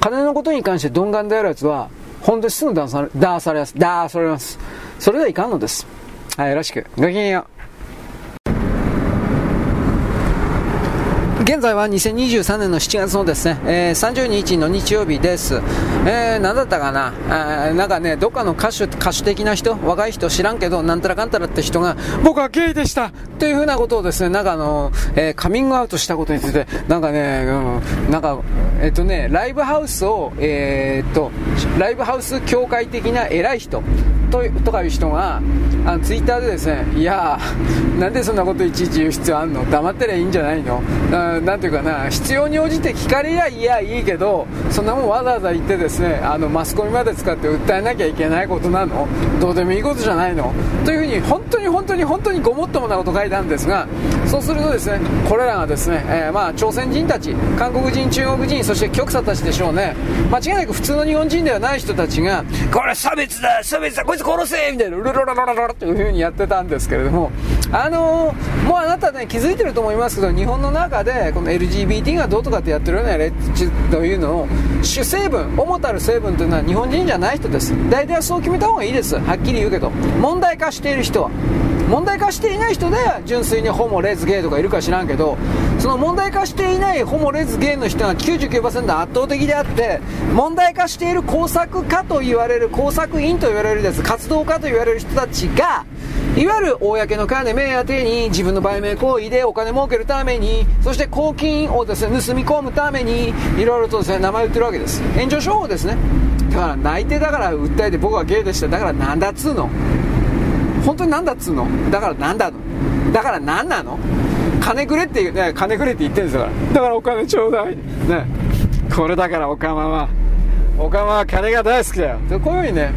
Speaker 1: 金のことに関して鈍感であるやつは本当にすぐダーされされますダーされます。それではいかんのです。はいよろしく。ごきげんよう。現在は2023年の7月のですね、えー、30日の日曜日です。えー、何だったかな、え、なんかね、どっかの歌手、歌手的な人、若い人？知らんけど、なんたらかんたらって人が、僕はゲイでした。っていうふうなことをですね、なんかあの、えー、カミングアウトしたことについて、なんかね、うん、なんか、えっとね、ライブハウスを、えー、っと、ライブハウス協会的な偉い人、ととかいう人があのツイッターでですねいやなんでそんなこといちいち言う必要あんの？黙ってりゃいいんじゃないの？なんていうかな必要に応じて聞かれりゃいやいいけどそんなもんわざわざ言ってですねあのマスコミまで使って訴えなきゃいけないことなの。どうでもいいことじゃないの。というふうに本当に本当に本当にごもっともなこと書いたんですがそうするとですねこれらがですね、えー、まあ朝鮮人たち韓国人中国人そして極左たちでしょうね間違いなく普通の日本人ではない人たちがこれ差別だ差別だこいつ殺せみたいな、ルルルルルルルっていう風にやってたんですけれども、あのー、もうあなたね、気づいてると思いますけど、日本の中で、この LGBT がどうとかってやってるようなレッチというのを、主成分、主たる成分というのは日本人じゃない人です。大体はそう決めた方がいいです。はっきり言うけど。問題化している人は。問題化していない人で純粋にホモ、レズ、ゲイとかいるか知らんけどその問題化していないホモ、レズ、ゲイの人が99%圧倒的であって問題化している工作家と言われる工作員と言われるです活動家と言われる人たちがいわゆる公の金目当てに自分の売名行為でお金儲けるためにそして公金をですね盗み込むためにいろいろとですね名前を売ってるわけです。炎上商法ですね。だから内定だから訴えて僕はゲイでした。だからなんだっつうの。本当になんだっつうの？だからなんだの？だから何なの？金くれって言うね金くれって言ってるんですからだからお金ちょうだい。ね。これだからおかまは。おかまは金が大好きだよ。でこういうふうにね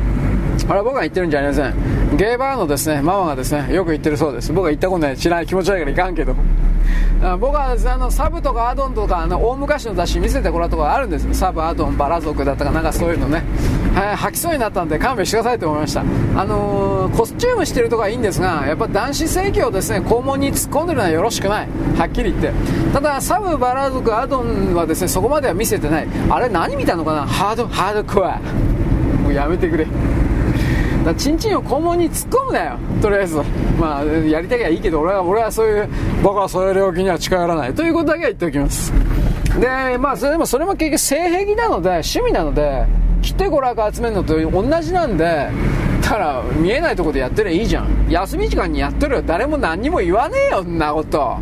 Speaker 1: あれ僕が言ってるんじゃありません。ゲーバーのですねママがですねよく言ってるそうです。僕は行ったことない。知らない気持ち悪いからいかんけど。僕はあのサブとかアドンとかあの大昔の雑誌見せてもらったことがあるんですサブアドンバラ族だったかなんかそういうのね、はい、吐きそうになったんで勘弁してくださいと思いました。あのー、コスチュームしてるとかいいんですがやっぱ男子正規をですね。肛門に突っ込んでるのはよろしくない。はっきり言って。ただサブバラ族アドンはですねそこまでは見せてない。あれ何見たのかな？ハードハードコア。もうやめてくれ。だチンチンを肛門に突っ込むなよ。とりあえず。まあやりたきゃいいけど俺は俺はそういう僕はそういう領域には近寄らない。ということだけは言っておきます。でまあそれでもそれも結局性癖なので趣味なので切って娯楽集めるのと同じなんでだから見えないとこでやってりゃいいじゃん。休み時間にやってるよ。誰も何にも言わねえよんなこと。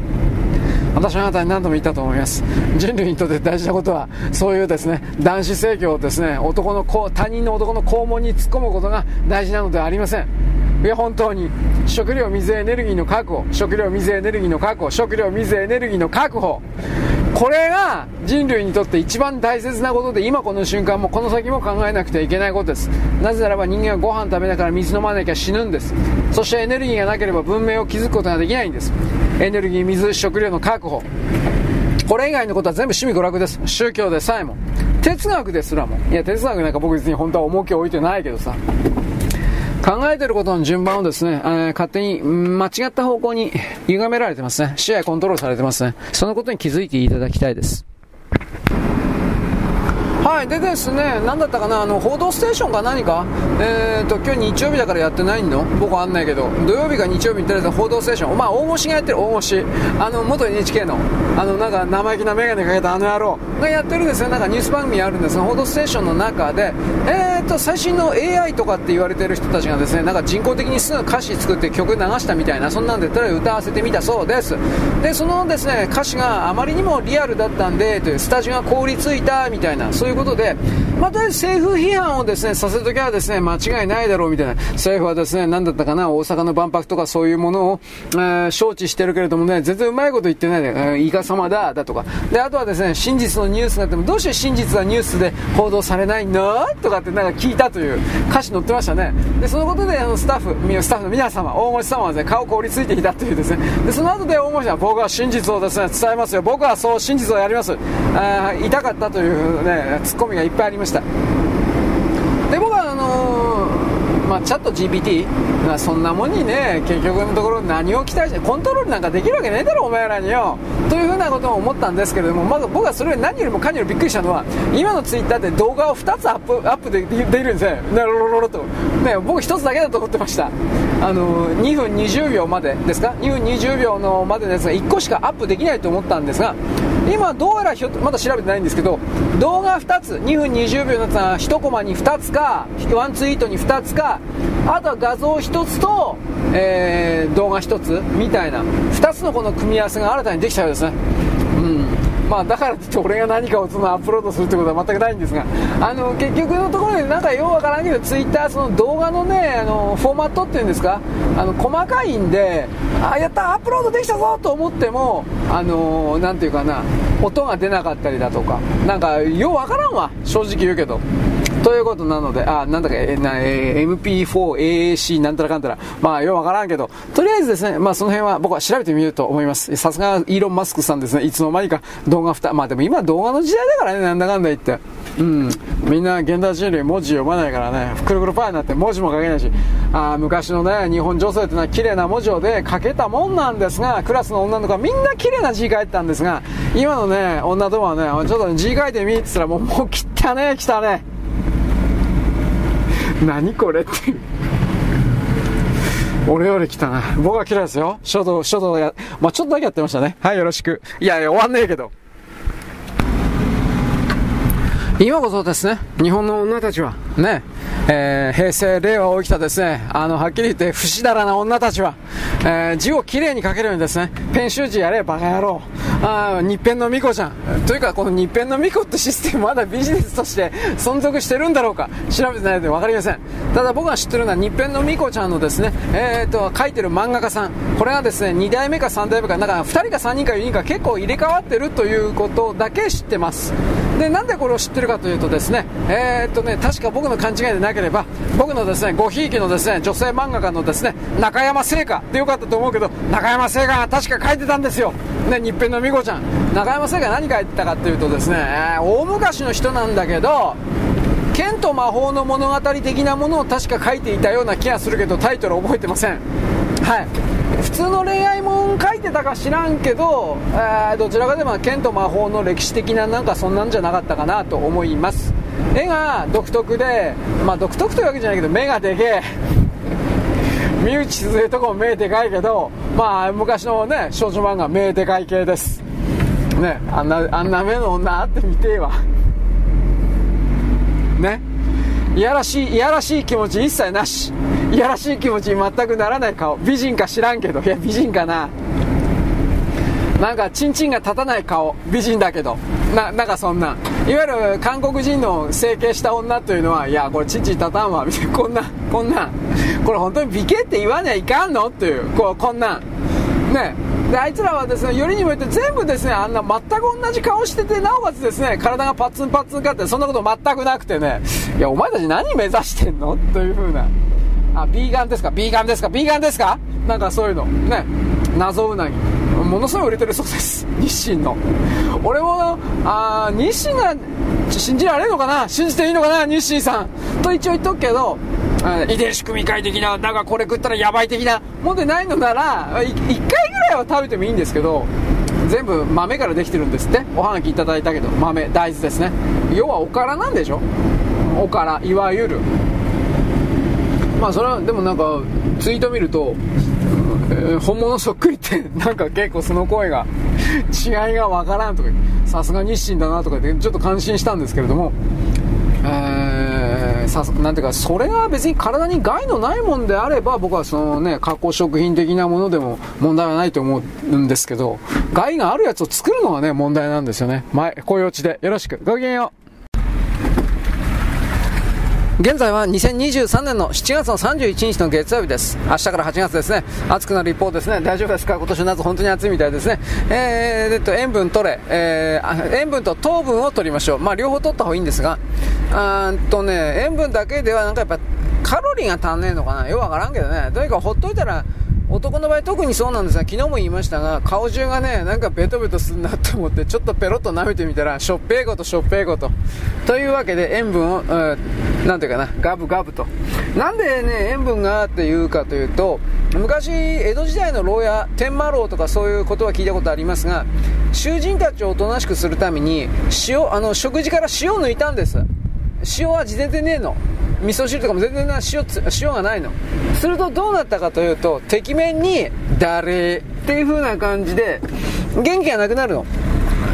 Speaker 1: 私はあなたに何度も言ったと思います。人類にとって大事なことはそういうですね。男子性教をですね男の他人の男の肛門に突っ込むことが大事なのではありません。いや本当に。食料水エネルギーの確保。食料水エネルギーの確保。食料水エネルギーの確保。これが人類にとって一番大切なことで今この瞬間もこの先も考えなくてはいけないことです。なぜならば人間はご飯食べながら水飲まなきゃ死ぬんです。そしてエネルギーがなければ文明を築くことができないんです。エネルギー水食料の確保。これ以外のことは全部趣味娯楽です。宗教でさえも。哲学ですらも。いや哲学なんか僕別に本当は重きを置いてないけどさ。考えてることの順番をですね、えー、勝手に間違った方向に歪められてますね。視野コントロールされてますね。そのことに気づいていただきたいです。はい、でですね、何だったかな、あの、報道ステーションか何か、えーと、今日日曜日だからやってないの？僕はあんないけど、土曜日か日曜日にテレビ報道ステーション、まあ、大越がやってる、大越。あの、元 NHK の、あの、なんか、生意気な眼鏡かけたあの野郎がやってるんですね、なんかニュース番組あるんですが、報道ステーションの中で、えーと、最新の AI とかって言われてる人たちがですね、なんか人工的にすぐ歌詞作って曲流したみたいな、そんなんで、とりあえず歌わせてみたそうです。で、そのですね、歌詞があまりにもリアルだったんで、という、スタジオが凍りついたみたいな、そういうことで、また政府批判をですね、させるときゃですね、間違いないだろうみたいな。政府はですね、何だったかな、大阪の万博とかそういうものを、えー、承知してるけれどもね、全然うまいこと言ってないで、えー、イカ様だ、だとか。で、あとはですね、真実のニュースがあっても、どうして真実はニュースで報道されないの？とかってなんか聞いたという歌詞載ってましたね。でそのことであのスタッフスタッフの皆様大越様は、ね、顔凍りついていたというですね。でその後で大越さん僕は真実をですね伝えますよ。僕はそう真実をやります。あ痛かったというねツッコミがいっぱいありましたで僕はあのー、まあ、チャット GPT、まあ、そんなもんにね結局のところ何を期待してコントロールなんかできるわけねえだろお前らによ。というふうなことを思ったんですけれどもまず僕はそれより何よりもかによりびっくりしたのは今のツイッターで動画を2つアップアップでできるんですねなるほどと、ね、僕1つだけだと思ってました。あの、2分20秒までですか？2分20秒のまでですが1個しかアップできないと思ったんですが今どうやらひょまだ調べてないんですけど動画2つ2分20秒のやつは1コマに2つかワンツイートに2つかあとは画像1つと、えー、動画1つみたいな2つのこの組み合わせが新たにできたようですね。うん。まあ、だからって俺が何かをそのアップロードするってことは全くないんですがあの結局のところでなんかようわからんけどツイッターその動画のねあのフォーマットっていうんですかあの細かいんであやったアップロードできたぞと思ってもあのなんていうかな音が出なかったりだとかなんかようわからんわ正直言うけど。ということなので、あ、なんだか、えなえ MP4、AAC、なんたらかんたら、まあ、ようわからんけど、とりあえずですね、まあ、その辺は僕は調べてみると思います。さすが、イーロン・マスクさんですね、いつの間にか動画2、まあでも今動画の時代だからね、なんだかんだ言って。うん、みんな現代人類文字読まないからね、ふくるくるパーになって文字も書けないし、あ昔のね、日本女性ってのは綺麗な文字をで書けたもんなんですが、クラスの女の子はみんな綺麗な字書いてたんですが、今のね、女どもはね、ちょっと字書いてみって言ったらもう、もう汚ね汚ね何これって俺より来たな。僕は嫌いですよ。書道、書道や、まあ、ちょっとだけやってましたね。はい、よろしく。いやいや、終わんねえけど。今こそですね、日本の女たちは、ね、えー、平成、令和起きたですね、あの、はっきり言って、不死だらな女たちは、えー、字をきれいに書けるようにですね、編集字やれ、バカ野郎。あ日編の巫女じゃん。というか、この日編の巫女ってシステムまだビジネスとして 存続してるんだろうか、調べてないので分かりません。ただ僕が知ってるのは、日編の巫女ちゃんのですね、えーと、書いてる漫画家さん、これがですね、2代目か3代目か、なんか2人か3人か4人か結構入れ替わってるということだけ知ってます。で、なんでこれを知ってるかというとですね、えー、っとね、確か僕の勘違いでなければ、僕のですね、ごひいきのですね、女性漫画家のですね、中山聖華でよかったと思うけど、中山聖華が確か書いてたんですよ。ね、日編の美子ちゃん。中山聖華何書いてたかっていうとですね、大昔の人なんだけど、剣と魔法の物語的なものを確か書いていたような気がするけど、タイトル覚えてません。はい。普通の恋愛もん書いてたか知らんけど、えー、どちらかでも剣と魔法の歴史的ななんかそんなんじゃなかったかなと思います絵が独特で、まあ、独特というわけじゃないけど目がでけえ。三内鈴江とかも目でかいけど、まあ、昔のね少女漫画目でかい系です。ねあんなあんな目の女会ってみてえわ。ね。いやらしいいやらしい気持ち一切なし。いやらしい気持ちに全くならない顔。美人か知らんけど。いや美人かな。なんかチンチンが立たない顔。美人だけど。ななんかそんな。いわゆる韓国人の整形した女というのはいやこれチンチン立たんわみたいな。こんなこんな。これ本当に美形って言わにゃいかんの？っていう。こうこんな。んね。であいつらはですねよりにもよって全部ですねあんな全く同じ顔しててなおかつですね体がパッツンパッツンかってそんなこと全くなくてね。いやお前たち何目指してんの？という風な。あビーガンですか？ビーガンですか？ビーガンですか？なんかそういうの。ね。謎うなぎ。ものすごい売れてるそうです。日清の。俺もあ日清が信じられるのかな？信じていいのかな？日清さん。と一応言っとくけど遺伝子組み換え的ななんかこれ食ったらやばい的なもんでないのなら1回ぐらいは食べてもいいんですけど全部豆からできてるんですって。おはがきいただいたけど豆大豆ですね。要はおからなんでしょ？おからいわゆる。まあそれはでもなんかツイート見ると、本物そっくりってなんか結構その声が 違いがわからんとかさすが日清だなとかってちょっと感心したんですけれどもえー、さなんていうか、それが別に体に害のないもんであれば、僕はそのね、加工食品的なものでも問題はないと思うんですけど、害があるやつを作るのがね、問題なんですよね。前、雇用地で。よろしく。ごきげんよう。現在は2023年の7月の31日の月曜日です。明日から8月ですね。暑くなる一方ですね。大丈夫ですか？今年の夏本当に暑いみたいですね。えー、えっと、塩分取れ、えー、塩分と糖分を取りましょう。まあ、両方取った方がいいんですが、あーとね、塩分だけではなんかやっぱカロリーが足んねえのかなよくわからんけどね。とにかくほっといたら、男の場合特にそうなんですが、昨日も言いましたが、顔中がね、なんかベトベトすんなと思って、ちょっとペロッと舐めてみたら、しょっぺーことしょっぺーこと。というわけで、塩分を、うん、なんていうかな、ガブガブと。なんでね、塩分がっていうかというと、昔、江戸時代の牢屋、天満楼とかそういうことは聞いたことありますが、囚人たちをおとなしくするために、塩、あの、食事から塩を抜いたんです。塩味全然ねえの。味噌汁とかも全然な塩塩がないの。するとどうなったかというとてきめんに誰っていう風な感じで元気がなくなるの。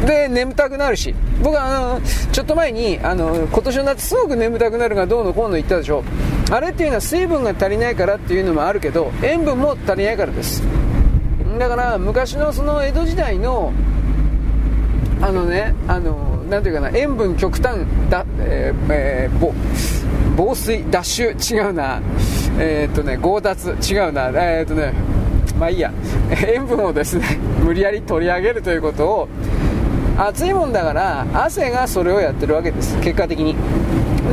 Speaker 1: で眠たくなるし。僕はあのちょっと前にあの今年の夏すごく眠たくなるがどうのこうの言ったでしょ。あれっていうのは水分が足りないからっていうのもあるけど塩分も足りないからです。だから昔のその江戸時代のあのねあのなんていうかな塩分極端だ、えーえー、防水ダッシュ違うな。えー、っとね強奪違うな。えー、っとねまあいいや。塩分をですね無理やり取り上げるということを暑いもんだから汗がそれをやってるわけです。結果的に。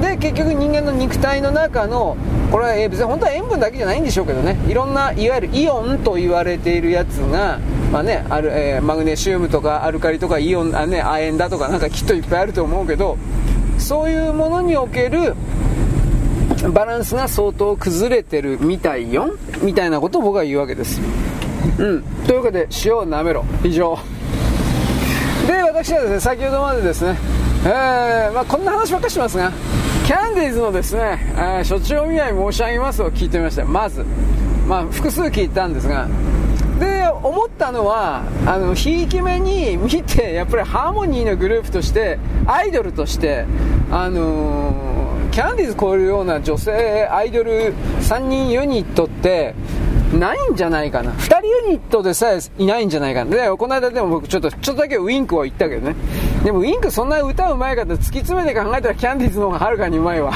Speaker 1: で結局人間の肉体の中のこれは別に本当は塩分だけじゃないんでしょうけどね。いろんないわゆるイオンと言われているやつがまあね、あるえー、マグネシウムとかアルカリとかイオンあ、ね、亜鉛だとかなんかきっといっぱいあると思うけどそういうものにおけるバランスが相当崩れてるみたいよみたいなことを僕は言うわけです。うん。というわけで塩を舐めろ。以上。で私はですね先ほどまでですねえー、まあ、こんな話ばっかしますがキャンディーズのですね、えー、所長見合い申し上げますを聞いてみました。まずまあ複数聞いたんですがで思ったのはあのひいき目に見てやっぱりハーモニーのグループとしてアイドルとしてあのー、キャンディーズ超えるような女性アイドル3人ユニットってないんじゃないかな。2人ユニットでさえいないんじゃないかな。でこの間でも僕ちょっとちょっとだけウインクを言ったけどね。でもウインクそんな歌うまいかって突き詰めて考えたらキャンディーズの方がはるかにうまいわ。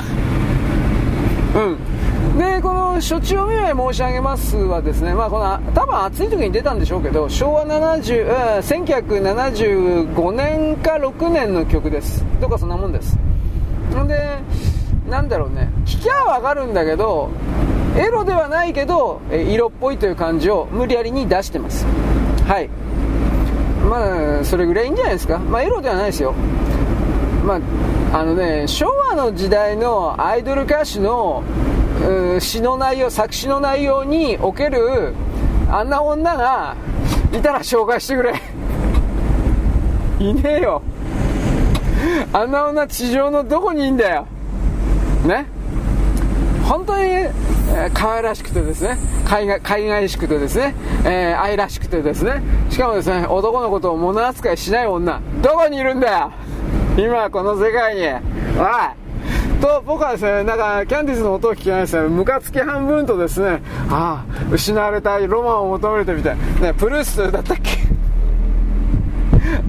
Speaker 1: うん。でこの処置を見合い申し上げますはですね、まあ、この多分暑い時に出たんでしょうけど昭和70、うん、1975年か6年の曲です。どっかそんなもんです。んでなんだろうね。聞きゃわかるんだけどエロではないけど色っぽいという感じを無理やりに出してます。はい。まあそれぐらいいいんじゃないですか。まあエロではないですよ。まああのね昭和の時代のアイドル歌手の詩の内容作詞の内容におけるあんな女がいたら紹介してくれ。いねえよ。あんな女地上のどこにいんだよ。ね。本当に、えー、可愛らしくてですね。海外海外しくてですね、えー、愛らしくてですね。しかもですね男のことを物扱いしない女。どこにいるんだよ。今この世界に。おい。と僕はですねなんかキャンディーズの音を聞きながらですねムカつき半分とですねああ失われたロマンを求めてみたいねプルースだったっけ？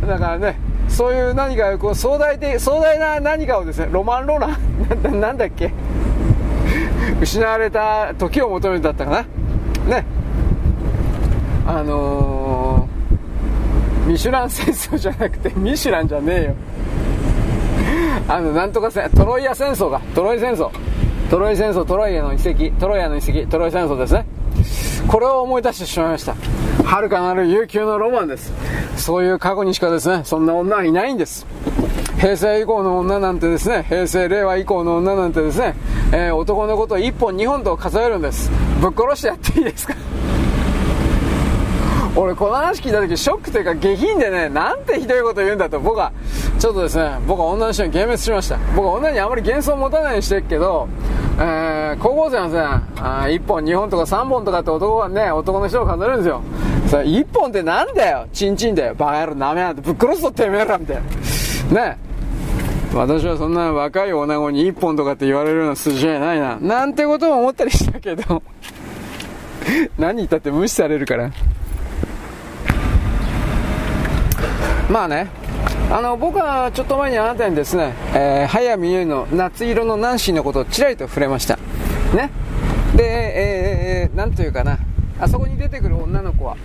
Speaker 1: だからねそういう何かこう壮大で壮大な何かをですねロマンローラン なんだっけ？失われた時を求めてだったかな？ね。あのー、ミシュラン戦争じゃなくてミシュランじゃねえよ。あの、なんとか戦、トロイア戦争が、トロイ戦争。トロイ戦争、トロイアの遺跡、トロイアの遺跡、トロイ戦争ですね。これを思い出してしまいました。遥かなる悠久のロマンです。そういう過去にしかですね、そんな女はいないんです。平成以降の女なんてですね、平成令和以降の女なんてですね、えー、男のことを1本2本と数えるんです。ぶっ殺してやっていいですか？俺この話聞いた時ショックというか下品でねなんてひどいこと言うんだと僕はちょっとですね僕は女の人に幻滅しました。僕は女にあまり幻想を持たないようにしてるけどえー、高校生はさ、あ1本2本とか3本とかって男はね男の人を数えるんですよ。それ1本ってなんだよ。チンチンだよ。バカ野郎なめやんてぶっ殺すぞてめえらみたいな。ね。私はそんな若い女子に1本とかって言われるような筋合いないな。なんてことも思ったりしたけど。何言ったって無視されるから。まあね、あの僕はちょっと前にあなたにですね、えー、早見優の夏色のナンシーのことをちらりと触れました。ね。で、えー、なんというかな。あそこに出てくる女の子は。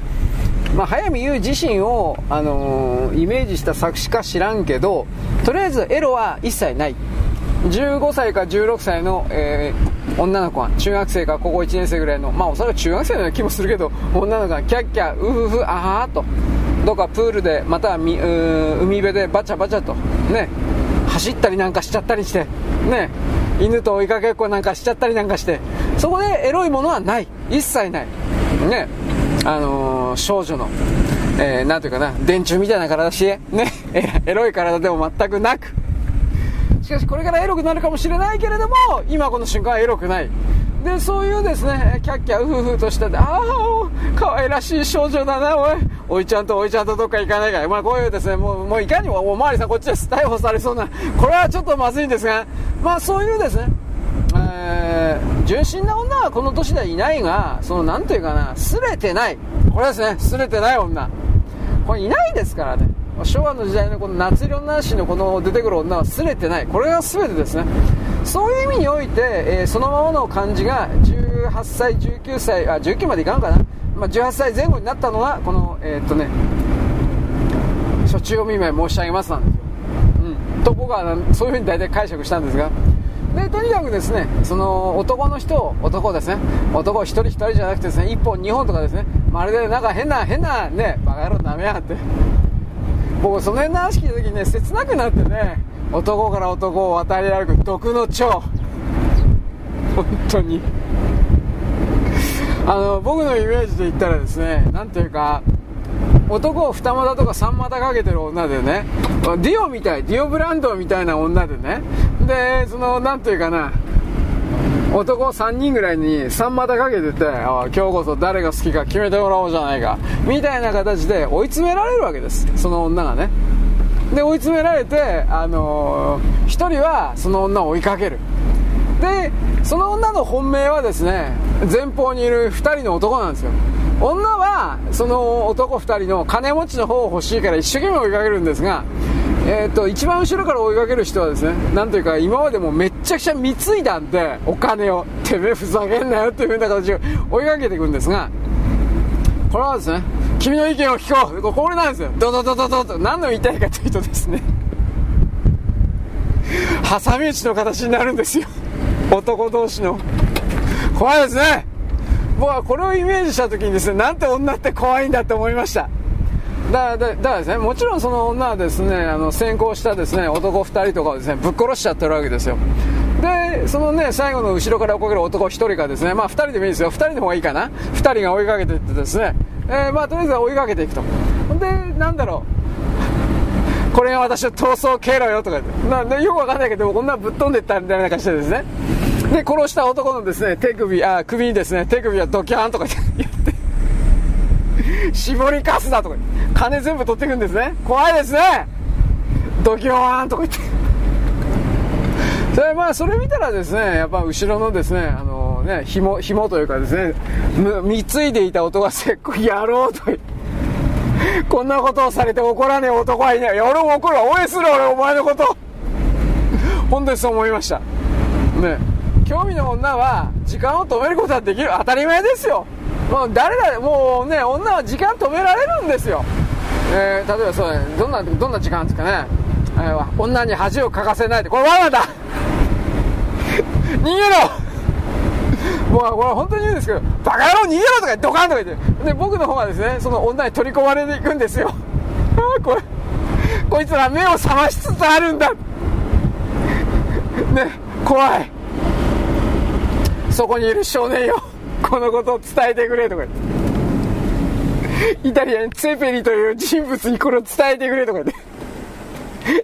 Speaker 1: まあ、早見優自身を、あのー、イメージした作詞か知らんけどとりあえずエロは一切ない。15歳か16歳の、えー、女の子が中学生か高校1年生ぐらいの。まあおそらく中学生のような気もするけど女の子がキャッキャウフフあはーと。どかプールでまたは海辺でバチャバチャとね走ったりなんかしちゃったりしてね犬と追いかけっこなんかしちゃったりなんかしてそこでエロいものはない。一切ない。ねあのー、少女の、えー、ていうかな電柱みたいな体してね エロい体でも全くなく。しかしこれからエロくなるかもしれないけれども今この瞬間はエロくない。でそういうですねキャッキャウフフとしたでああ可愛らしい少女だなおいおいちゃんとおいちゃんとどっか行かないかまあこういうですねもうもういかにもおまわりさんこっちです逮捕されそうなこれはちょっとまずいんですがまあそういうですねえー、純真な女はこの年ではいないが、そのなんていうかな、すれてない。これですね、すれてない女。これいないですからね。昭和の時代のこの夏色男子のこの出てくる女はすれてない。これが全てですね。そういう意味において、えー、そのままの感じが18歳、19歳、あ、19までいかんかな。まあ、18歳前後になったのは、この、えー、っとね、処置を見舞い申し上げますなんですよ。うん。と僕はそういうふうに大体解釈したんですが、でとにかくですねその男の人男ですね男1人1人じゃなくてですね1本2本とかですねまるでなんか変な変なねバカ野郎ダメやって僕その辺の話聞いた時にね切なくなってね男から男を渡り歩く毒の蝶。本当に。あの僕のイメージで言ったらですね何ていうか男を二股とか三股かけてる女でねディオみたいディオブランドみたいな女でね。でその何ていうかな男3人ぐらいに3股かけてて今日こそ誰が好きか決めてもらおうじゃないかみたいな形で追い詰められるわけです。その女がね。で追い詰められて、あのー、1人はその女を追いかける。でその女の本命はですね前方にいる2人の男なんですよ。女はその男2人の金持ちの方を欲しいから一生懸命追いかけるんですがえーと、一番後ろから追いかける人はですねなんというか今までもめっちゃくちゃ貢いだんでお金をてめえふざけんなよっていう風な形で追いかけていくんですがこれはですね君の意見を聞こう。これなんですよ。ドドドドドと何の言いたいかというとですね挟み撃ちの形になるんですよ。男同士の。怖いですね。僕はこれをイメージした時にですねなんて女って怖いんだって思いました。だだだですね、もちろんその女はですね、あの先行したですね、男2人とかをですね、ぶっ殺しちゃってるわけですよ。で、そのね、最後の後ろから追いかける男1人がですね、まあ2人でもいいですよ、2人の方がいいかな、2人が追いかけていってですね、えー、まあとりあえず追いかけていくと。で、なんだろう、これが私の逃走経路よとか言って、なよくわかんないけど、こんなぶっ飛んでったみたいな感じでですね、で、殺した男のですね、手首、あ、首にですね、手首はドキャーンとか言って、絞りかすだとか金全部取っていくんですね。怖いですね。ドキョーンとか言って。それまあそれ見たらですねやっぱ後ろのですねあのね紐紐というかですね貢いでいた男がせっこいやろうとこんなことをされて怒らねえ男はいないいや俺も怒るわ応援する俺お前のこと。本当にそう思いました。ね。興味の女は時間を止めることはできる。当たり前ですよ。もう誰だもうね女は時間止められるんですよ、えー、例えばそうどんなどんな時間ですかね、えー、女に恥をかかせないで。これ罠だ。逃げろ。もうこれ本当に言うんですけどバカ野郎逃げろとかドカンとか言って。で僕の方はですねその女に取り込まれていくんですよ。これこいつら目を覚ましつつあるんだ。ね怖い。そこにいる少年よ。このことを伝えてくれとか言って。イタリアにツェペリという人物にこれを伝えてくれとか言って。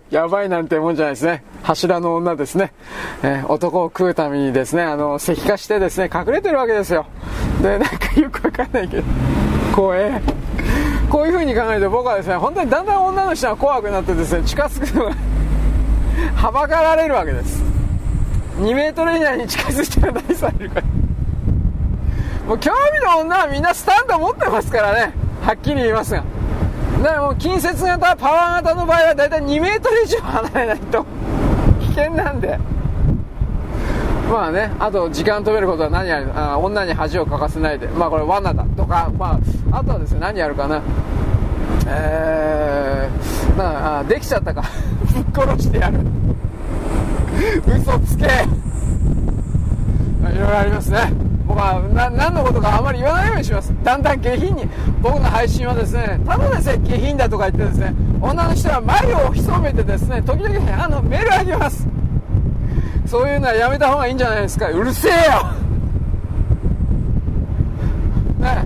Speaker 1: やばいなんてもんじゃないですね。柱の女ですね。えー、男を食うためにですね、あの、石化してですね、隠れてるわけですよ。で、なんかよくわかんないけど、怖え。こういう風に考えると僕はですね、本当にだんだん女の人が怖くなってですね、近づくのがはばかられるわけです。2メートル以内に近づいたら何されるか。もう興味の女はみんなスタンド持ってますからねはっきり言いますが。だからもう近接型パワー型の場合はだいたい2メートル以上離れないと危険なんで。まあねあと時間止めることは何やるあ女に恥をかかせないで。まあこれ罠だとかまああとはですね何やるかな。えー、まあできちゃったか。ぶ っ殺してやる。嘘つけ。いろいろありますね。僕はな何のことかあまり言わないようにします。だんだん下品に。僕の配信はですねただでさえ下品だとか言ってですね女の人は眉を潜めてですね時々あのメールあげます。そういうのはやめた方がいいんじゃないですか。うるせえよ。ね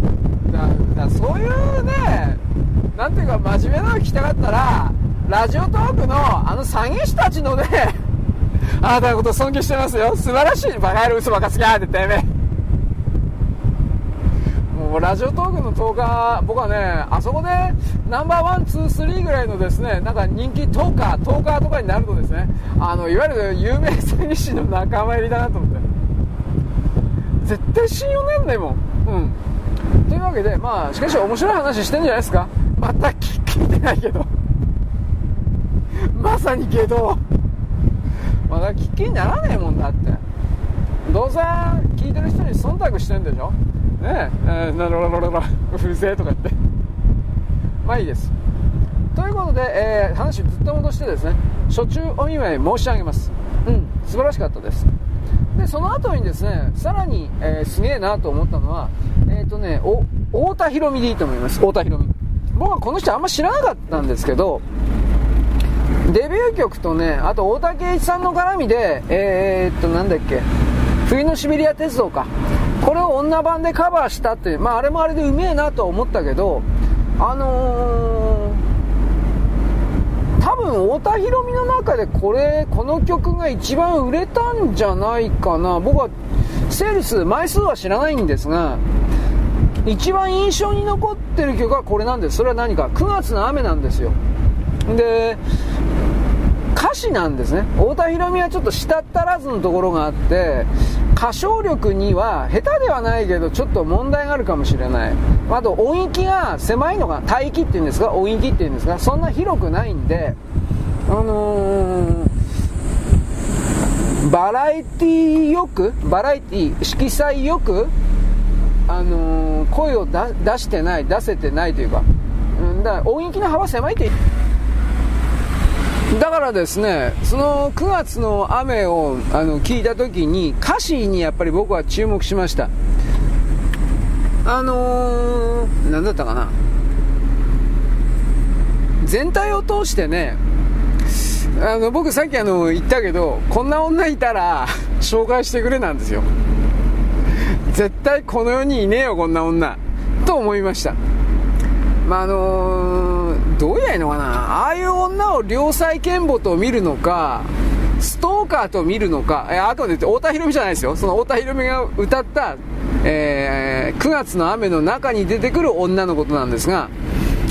Speaker 1: だだそういうねなんていうか真面目なの聞きたかったらラジオトークのあの詐欺師たちのね あなたのこと尊敬してますよ。素晴らしい。バカ野郎嘘ばかつきやっててめえ。もうラジオトークの10日僕はねあそこで number one two three ぐらいのですねなんか人気 talker talker とかになるとですね。あのいわゆる有名詐欺師の仲間入りだなと思って。絶対信用なんないもんうん。というわけでまあしかし面白い話してんじゃないですか。また聞いてないけど。まさにけどまだ聞きにならねえもんだって。どうせ聞いてる人に忖度してんでしょ。ねえ、なるほど うるせえとか言って。まあいいです。ということで、えー、話ずっと戻してですね初中お見舞い申し上げます。うん素晴らしかったです。でその後にですねさらに、えー、すげえなと思ったのはえっ、ー、とね太田博美でいいと思います。太田博美。僕はこの人あんま知らなかったんですけどデビュー曲とねあと大竹一さんの絡みでえー、っとなんだっけ冬のシベリア鉄道か。これを女版でカバーしたって、まあ、あれもあれでうめえなとは思ったけど、あのー、多分太田裕美の中でこれ、この曲が一番売れたんじゃないかな。僕は、セールス、枚数は知らないんですが、一番印象に残ってる曲はこれなんです。それは何か ?9 月の雨なんですよ。で、歌詞なんですね。太田裕美はちょっと舌足らずのところがあって、歌唱力には下手ではないけどちょっと問題があるかもしれない。あと音域が狭いのが帯域っていうんですか？音域っていうんですか？そんな広くないんであのー、バラエティよくバラエティ色彩よくあのー、声を出してない出せてないというか、うん、だから音域の幅狭いってだからですね、その9月の雨をあの聞いた時に歌詞にやっぱり僕は注目しました。あのー、何だったかな。全体を通してね、あの僕さっきあの言ったけど、こんな女いたら紹介してくれなんですよ。絶対この世にいねえよ、こんな女。と思いました。まあ、あのー、どうやいのかなああいう女を良妻賢母と見るのか、ストーカーと見るのか、えあくまで言って太田博美じゃないですよ。その太田博美が歌った、えー、9月の雨の中に出てくる女のことなんですが、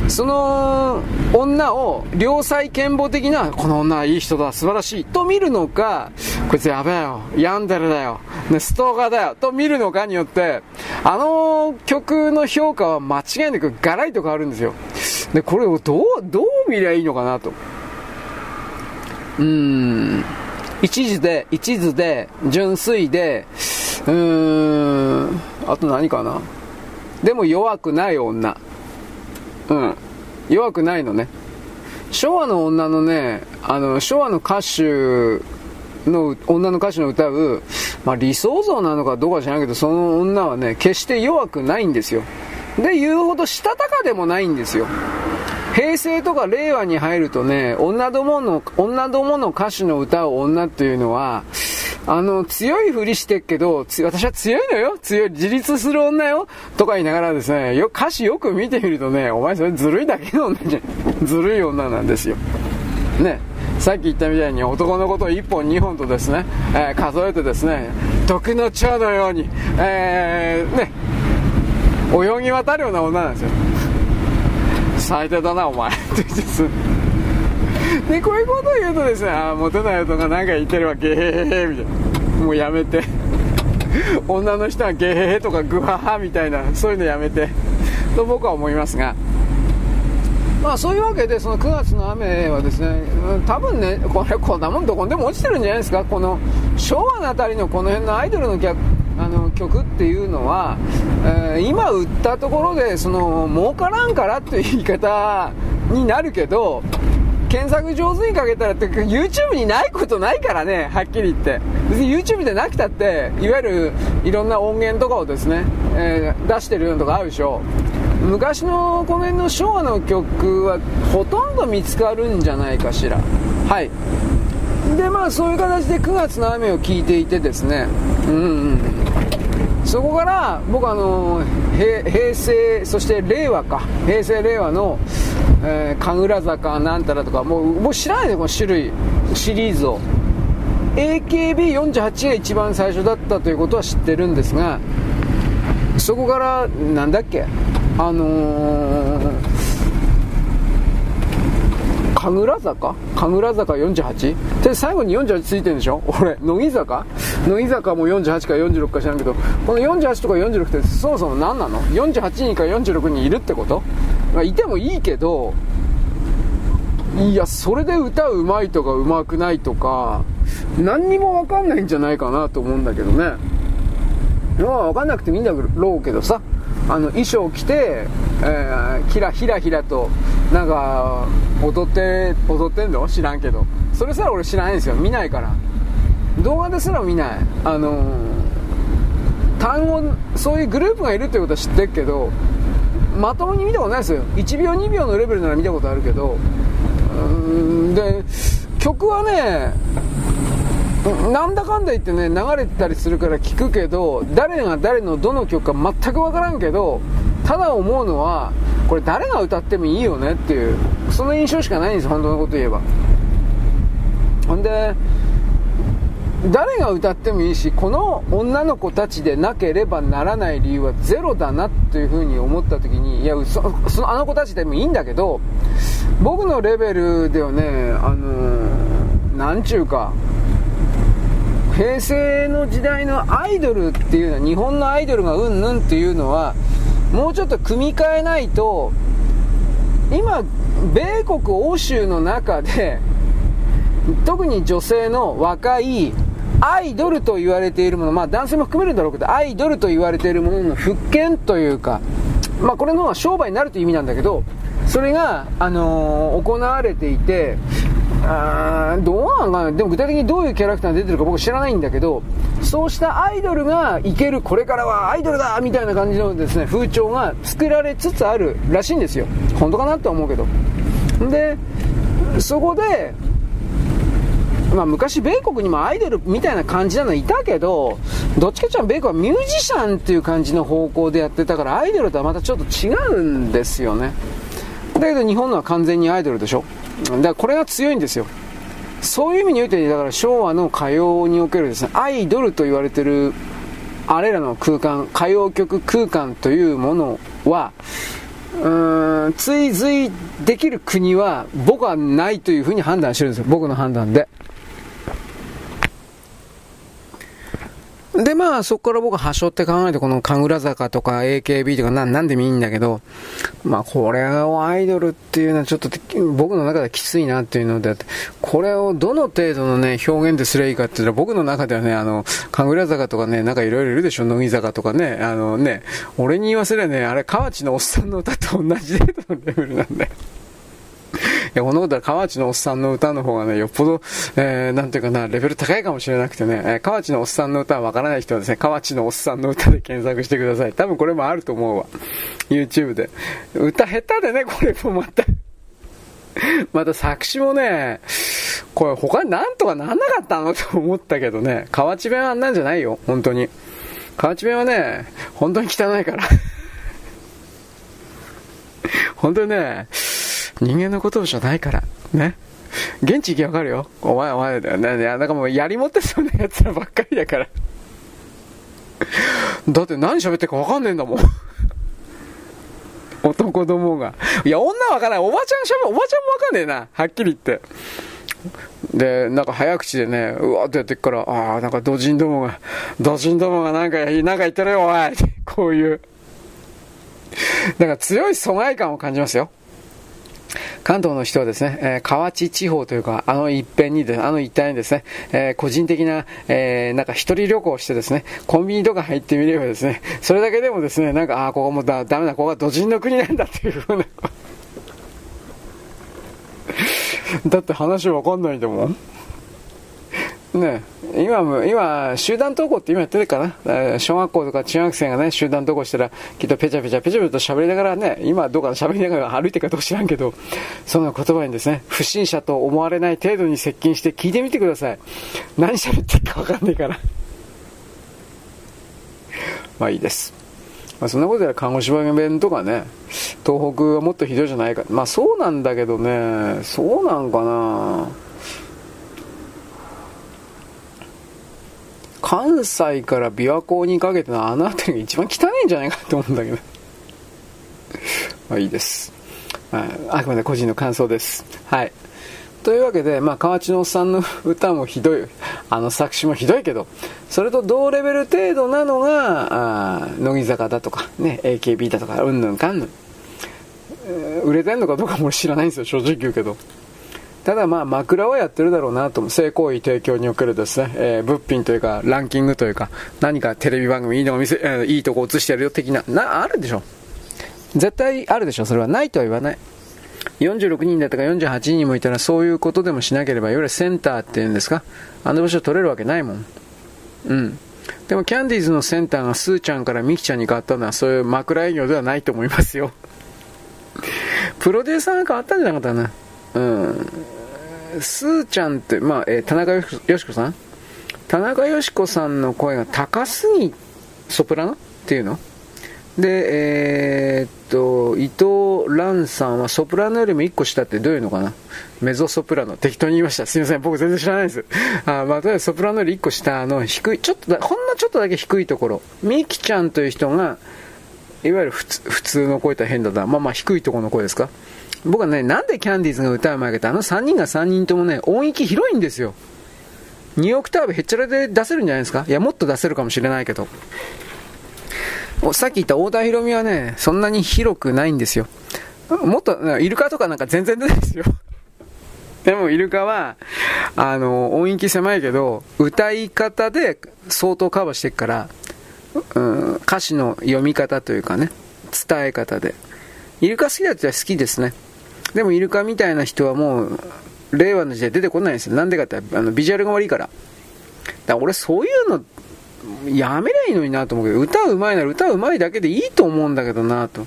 Speaker 1: その女を良妻賢母的な、この女はいい人だ、素晴らしい、と見るのか、こいつやべえよ、ヤンデルだよ、ね、ストーカーだよ、と見るのかによって、あの曲の評価は間違いなくガラリと変わるんですよ。で、これをどう、どう見りゃいいのかなと。うん。一途で、一途で、純粋で、うーん、あと何かな。でも弱くない女。うん。弱くないのね。昭和の女のね、あの、昭和の歌手の、女の歌手の歌う、まあ、理想像なのかどうか知らないけど、その女はね、決して弱くないんですよ。で、言うほどしたたかでもないんですよ。平成とか令和に入るとね、女どもの、女どもの歌手の歌う女っていうのは、あの、強いふりしてっけど、私は強いのよ強い、自立する女よとか言いながらですね、よ、歌詞よく見てみるとね、お前それずるいだけの女じゃん。ずるい女なんですよ。ね。さっき言ったみたいに男のことを1本2本とですね、えー、数えてですね、毒の蝶のように、えー、ね、泳ぎ渡るような女なんですよ。最低だな、お前。って言ってで、こういうことを言うとですね、ああ、モテない男が何か言ってるわ、ゲヘヘヘ、みたいな。もうやめて。女の人はゲヘヘとかグハハみたいな、そういうのやめて。と僕は思いますが。まあそういうわけでその9月の雨はですね多分ねこれこんなもんどこでも落ちてるんじゃないですかこの昭和のあたりのこの辺のアイドルの曲あの曲っていうのは、えー、今売ったところでその儲からんからっていう言い方になるけど検索上手にかけたらってか YouTube にないことないからねはっきり言って。別に YouTube でなくたっていわゆるいろんな音源とかをですね、えー、出してるのとかあるでしょ。昔のこの辺の昭和の曲はほとんど見つかるんじゃないかしら。はい。でまあそういう形で9月の雨を聞いていてですね。うんそこから僕あの平成そして令和か。平成令和の、えー、神楽坂なんたらとかもうもう知らないでこの種類シリーズを。AKB48 が一番最初だったということは知ってるんですがそこからなんだっけあのー神楽坂？神楽坂 48? で、最後に48ついてるんでしょ？俺、乃木坂？乃木坂も48か46か知らんけど、この48とか46ってそもそも何なの ?48 人か46人いるってこと？まあ、いてもいいけど、いや、それで歌うまいとかうまくないとか、何にもわかんないんじゃないかなと思うんだけどね。まあ、わかんなくてもいいんだろうけどさ。あの衣装着て、えー、ひらひらひらとなんか踊って踊ってんの？知らんけど。それすら俺知らないんですよ。見ないから。動画ですら見ない。あのー、単語そういうグループがいるってことは知ってるけどまともに見たことないですよ。1秒2秒のレベルなら見たことあるけど。うんで曲はねなんだかんだ言ってね、流れてたりするから聞くけど、誰が誰のどの曲か全くわからんけど、ただ思うのは、これ誰が歌ってもいいよねっていう、その印象しかないんです、本当のこと言えば。ほんで、誰が歌ってもいいし、この女の子たちでなければならない理由はゼロだなというふうに思った時に、いや、そそのあの子たちでもいいんだけど、僕のレベルではね、あのー、なんちゅうか、平成の時代のアイドルっていうのは日本のアイドルがうんぬんっていうのはもうちょっと組み替えないと今米国欧州の中で特に女性の若いアイドルと言われているもの、まあ男性も含めるんだろうけど、アイドルと言われているものの復権というか、まあこれの方が商売になるという意味なんだけど、それが、あのー、行われていて、あどうなんかなでも具体的にどういうキャラクターが出てるか僕知らないんだけど、そうしたアイドルがいける、これからはアイドルだみたいな感じのですね、風潮が作られつつあるらしいんですよ。本当かなとは思うけど。で、そこで、まあ、昔米国にもアイドルみたいな感じなのいたけど、どっちかっていうと米国はミュージシャンっていう感じの方向でやってたから、アイドルとはまたちょっと違うんですよね。だけど日本のは完全にアイドルでしょ。だからこれが強いんですよ。そういう意味において、だから昭和の歌謡におけるですね、アイドルと言われてる、あれらの空間、歌謡曲空間というものは、うーん、追随できる国は僕はないというふうに判断してるんですよ。僕の判断で。で、まあ、そこから僕は端折って考えて、この神楽坂とか AKB とかななんでもいいんだけど、まあ、これをアイドルっていうのはちょっと僕の中ではきついなっていうので、これをどの程度のね、表現ですればいいかっていうのは、僕の中ではね、あの、神楽坂とかね、なんかいろいろいるでしょ、乃木坂とかね、あのね、俺に言わせればね、あれ、河内のおっさんの歌と同じ程度のレベルなんだよ。や、このことは河内のおっさんの歌の方がね、よっぽど、えー、なんていうかな、レベル高いかもしれなくてね、えー、河内のおっさんの歌はわからない人はですね、河内のおっさんの歌で検索してください。多分これもあると思うわ。YouTube で。歌下手でね、これもまたまた作詞もね、これ他になんとかなんなかったのと思ったけどね、河内弁はあんなんじゃないよ、本当に。河内弁はね、本当に汚いから本当にね、人間のことじゃないから。ね。現地行きわかるよ。お前お前だよね。なんかもうやりもってそうな奴らばっかりだから。だって何喋ってるかわかんねえんだもん。男どもが。いや、女わかんない。おばちゃんしゃべ、おばちゃんもわかんねえな。はっきり言って。で、なんか早口でね、うわってやってっから、ああ、なんかドジンどもが、ドジンどもがなんか、なんか言ってるよ、おい。こういう。なんか強い疎外感を感じますよ。関東の人はですね、えー、河内地方というか、あの一辺にで、あの一帯にですね、えー、個人的な、えー、なんか一人旅行してですね、コンビニとか入ってみればですね、それだけでもですね、なんか、ああ、ここもだ、ダメだ、ここは土人の国なんだっていうふうな。だって話わかんないんだもん。ね今も、今、集団登校って今やってるかな？小学校とか中学生がね、集団登校したら、きっとペチャペチャペチャペチャと喋りながらね、今どうか喋りながら歩いてるかどうか知らんけど、その言葉にですね、不審者と思われない程度に接近して聞いてみてください。何喋ってるかわかんないから。まあいいです。まあ、そんなことやら鹿児島弁とかね、東北はもっとひどいじゃないか。まあそうなんだけどね、そうなんかな関西から琵琶湖にかけてのあの辺りが一番汚いんじゃないかと思うんだけど。まあいいです、まあ、あくまで個人の感想です。はい。というわけで、まあ、河内のおっさんの歌もひどい、あの作詞もひどいけど、それと同レベル程度なのが、乃木坂だとか、ね、AKB だとか、うんぬんかんぬん。売れてんのかどうかも知らないんですよ、正直言うけど。ただまあ枕はやってるだろうなと性行為提供におけるですね、えー、物品というかランキングというか何かテレビ番組いいのを見せ、えー、いいとこ映してやるよ的ななあるでしょ。絶対あるでしょ。それは。ないとは言わない。46人だったか48人もいたらそういうことでもしなければいわゆるセンターっていうんですか。あの場所取れるわけないもん。うん。でもキャンディーズのセンターがスーちゃんからミキちゃんに変わったのはそういう枕営業ではないと思いますよ。プロデューサーが変わったんじゃなかったな。うん。スーちゃんって、まあ、えー、田中よしこさん？田中よしこさんの声が高すぎ、ソプラノ？っていうの？で、えー、っと、伊藤蘭さんはソプラノよりも1個下ってどういうのかな？メゾソプラノ。適当に言いました。すいません。僕全然知らないです。あまあ、とりあえずソプラノより1個下の低い、ちょっとだ、ほんのちょっとだけ低いところ。ミキちゃんという人が、いわゆる普通の声とは変だな。まあまあ低いところの声ですか？僕はね、なんでキャンディーズが歌うまいかって、あの？3人が3人ともね、音域広いんですよ。2オクターブへっちゃらで出せるんじゃないですか？いや、もっと出せるかもしれないけど。さっき言った太田博美はね、そんなに広くないんですよ。もっと、イルカとかなんか全然出ないですよ。でも、イルカは、あの、音域狭いけど、歌い方で相当カバーしていくから、うん、歌詞の読み方というかね、伝え方で。イルカ好きだったら好きですね。でもイルカみたいな人はもう、令和の時代出てこないんですよ。なんでかってあのビジュアルが悪いから。だから俺そういうの、やめりゃいいのになと思うけど、歌うまいなら歌うまいだけでいいと思うんだけどなと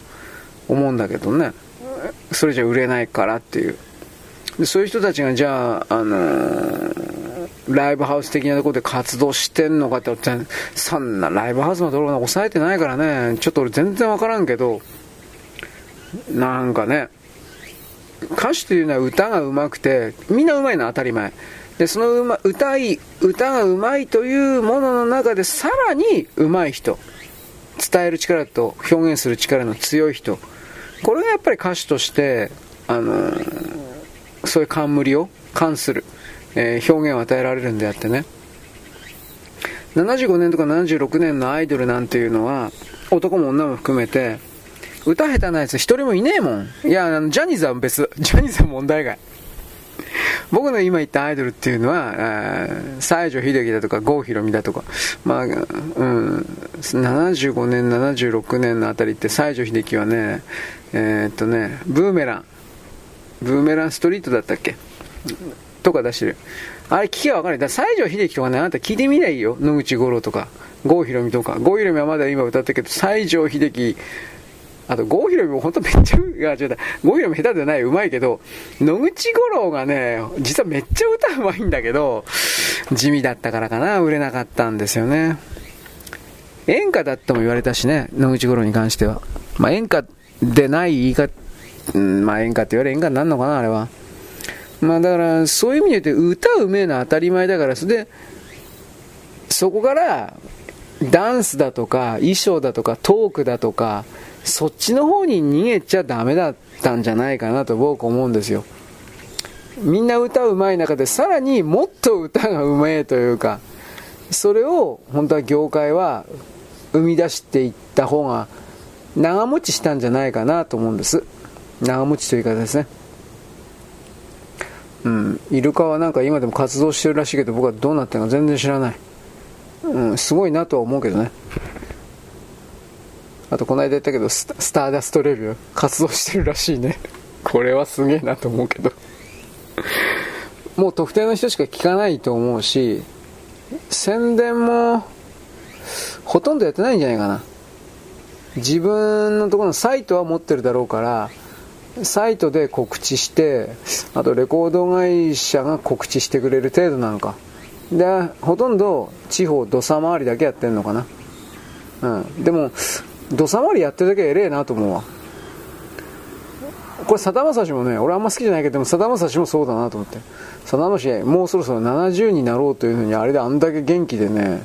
Speaker 1: 思うんだけどね。それじゃ売れないからっていう。でそういう人たちがじゃあ、あのー、ライブハウス的なところで活動してんのかってそんなライブハウスのところが抑えてないからね、ちょっと俺全然わからんけど、なんかね、歌手というのは歌が上手くて、みんな上手いのは当たり前。で、そのうま、歌い、歌が上手いというものの中でさらに上手い人。伝える力と表現する力の強い人。これがやっぱり歌手として、あの、そういう冠を冠する、えー、表現を与えられるんであってね。75年とか76年のアイドルなんていうのは、男も女も含めて、歌下手なやつ一人もいねえもん。いや、あの、ジャニーズは別。ジャニーズは問題外。僕の今言ったアイドルっていうのは、西城秀樹だとか、郷ひろみだとか、まあ、うん、75年、76年のあたりって西城秀樹はね、えー、っとね、ブーメラン、ブーメランストリートだったっけ？とか出してる。あれ聞けばわかる。だ西城秀樹とかね、あなた聞いてみないいよ。野口五郎とか、郷ひろみとか。郷ひろみはまだ今歌ってけど、西城秀樹、あと、郷ひろみも本当めっちゃ、あ、違う、郷ひろみ下手じゃない、うまいけど、野口五郎がね、実はめっちゃ歌うまいんだけど、地味だったからかな、売れなかったんですよね。演歌だとも言われたしね、野口五郎に関しては。まあ、演歌でない言い方、うん、まあ演歌って言われ演歌になるのかな、あれは。まあだから、そういう意味で言うと、歌うめえのは当たり前だから、それで、そこから、ダンスだとか、衣装だとか、トークだとか、そっちの方に逃げちゃダメだったんじゃないかなと僕思うんですよ。みんな歌うまい中でさらにもっと歌がうまいというか、それを本当は業界は生み出していった方が長持ちしたんじゃないかなと思うんです。長持ちというかですね。うん、イルカはなんか今でも活動してるらしいけど僕はどうなってるか全然知らない、うん、すごいなとは思うけどねあとこの間言ったけどスターダストレビュー活動してるらしいね。これはすげえなと思うけど。もう特定の人しか聞かないと思うし宣伝もほとんどやってないんじゃないかな。自分のところのサイトは持ってるだろうからサイトで告知してあとレコード会社が告知してくれる程度なのか。でほとんど地方土佐回りだけやってんのかな。うん。でも土佐回りやってるだけ偉えなと思うわ。これさだまさしもね俺あんま好きじゃないけどさだまさしもそうだなと思って。さだましもうそろそろ70になろうというふうにあれであんだけ元気でね。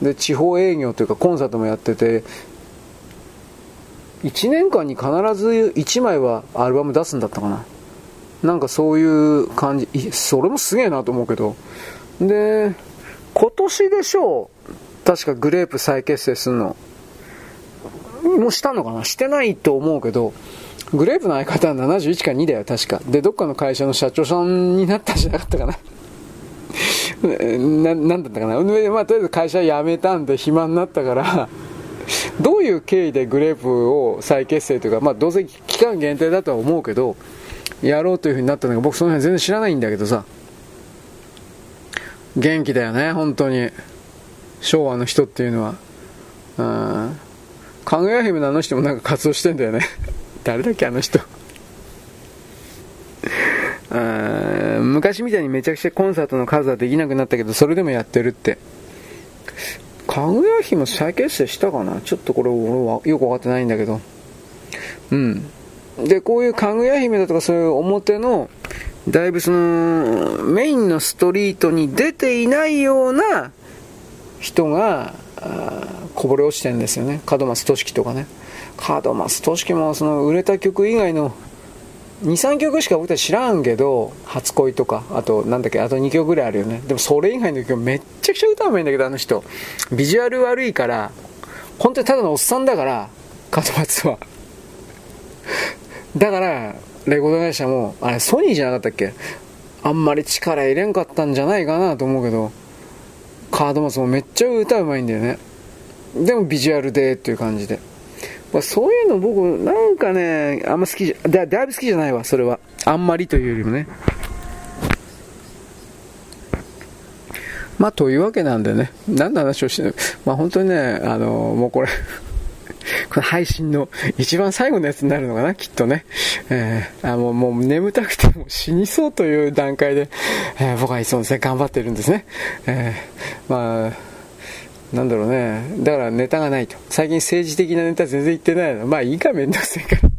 Speaker 1: で地方営業というかコンサートもやってて1年間に必ず1枚はアルバム出すんだったかな。なんかそういう感じ。それもすげえなと思うけど。で今年でしょう。確かグレープ再結成するの。もしたのかな？してないと思うけどグレープの相方は71か2だよ確かでどっかの会社の社長さんになったんじゃなかったかな？ななんだったかな、まあ、とりあえず会社辞めたんで暇になったからどういう経緯でグレープを再結成というか、まあ、どうせ期間限定だとは思うけど、やろうというふうになったのが、僕その辺全然知らないんだけどさ、元気だよね、本当に。昭和の人っていうのは。うん。かぐや姫のあの人もなんか活動してんだよね。誰だっけ、あの人。昔みたいにめちゃくちゃコンサートの数はできなくなったけど、それでもやってるって。かぐや姫再結成したかな？ちょっとこれ俺はよくわかってないんだけど。うん。で、こういうかぐや姫だとかそういう表の、だいぶその、メインのストリートに出ていないような人が、こぼれ落ちてるんですよね。門松俊樹とかね。門松俊樹もその売れた曲以外の23曲しか僕たち知らんけど「初恋」とかあとなんだっけあと2曲ぐらいあるよね。でもそれ以外の曲めっちゃくちゃ歌うまいんだけどあの人。ビジュアル悪いから本当にただのおっさんだから門松は。だからレコード会社もあれソニーじゃなかったっけ？あんまり力入れんかったんじゃないかなと思うけど。カードマスもめっちゃ歌うまいんだよねでもビジュアルでっていう感じでまあ、そういうの僕、なんかね、あんま好きじゃ、だだいぶ好きじゃないわ、それは。あんまりというよりもね。まあ、というわけなんでね、何の話をしてるまあ、本当にね、あの、もうこれこの配信の一番最後のやつになるのかな、きっとね。えー、あもうもう眠たくても死にそうという段階で、えー、僕はいつもですね、頑張ってるんですね。えー、まあ、なんだろうね。だからネタがないと。最近政治的なネタ全然言ってないの。まあいいか、めんどくせえから。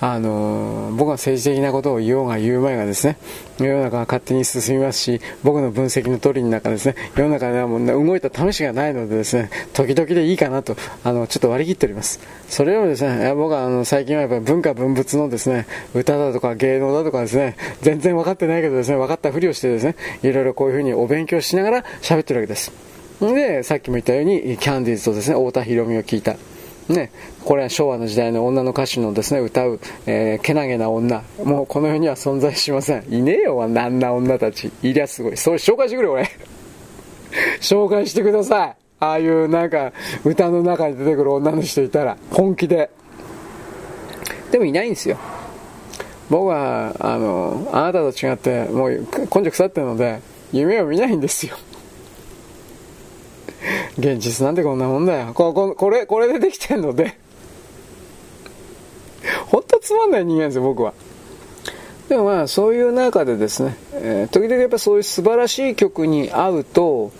Speaker 1: あのー、僕が政治的なことを言おうが言う前がですね、世の中が勝手に進みますし、僕の分析の通りの中ですね、世の中ではもう動いた試しがないのでですね、時々でいいかなと、あの、ちょっと割り切っております。それをですね、僕はあの最近はやっぱり文化文物のですね、歌だとか芸能だとかですね、全然分かってないけどですね、分かったふりをしてですね、いろいろこういうふうにお勉強しながら喋ってるわけです。で、さっきも言ったように、キャンディーズとですね、太田博美を聞いた。ね、これは昭和の時代の女の歌手のですね、歌う、えー、けなげな女。もうこの世には存在しません。いねえよ、あんな女たち。いりゃすごい。それ紹介してくれ、俺。紹介してください。ああいうなんか、歌の中に出てくる女の人いたら、本気で。でもいないんですよ。僕は、あの、あなたと違って、もう根性腐ってるので、夢を見ないんですよ。現実なんてこんなもんだよ。こここれ、これでできてんので ほんとつまんない人間ですよ、僕は。でもまあ、そういう中でですね、えー、時々やっぱそういう素晴らしい曲に合うと、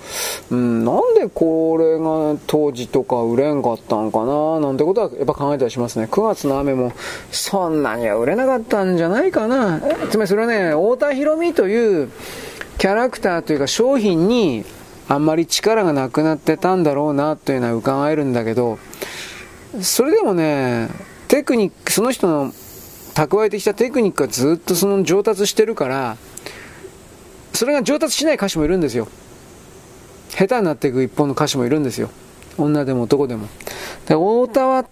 Speaker 1: うん、なんでこれが当時とか売れんかったんかな、なんてことはやっぱ考えたりしますね。9月の雨も、そんなには売れなかったんじゃないかな。つまりそれはね、太田博美というキャラクターというか商品にあんまり力がなくなってたんだろうなというのは伺えるんだけど、それでもね、テクニック、その人の蓄えてきたテクニックがずっとその上達してるから、それが上達しない歌手もいるんですよ。下手になっていく一方の歌手もいるんですよ。女でも男でも。で太田は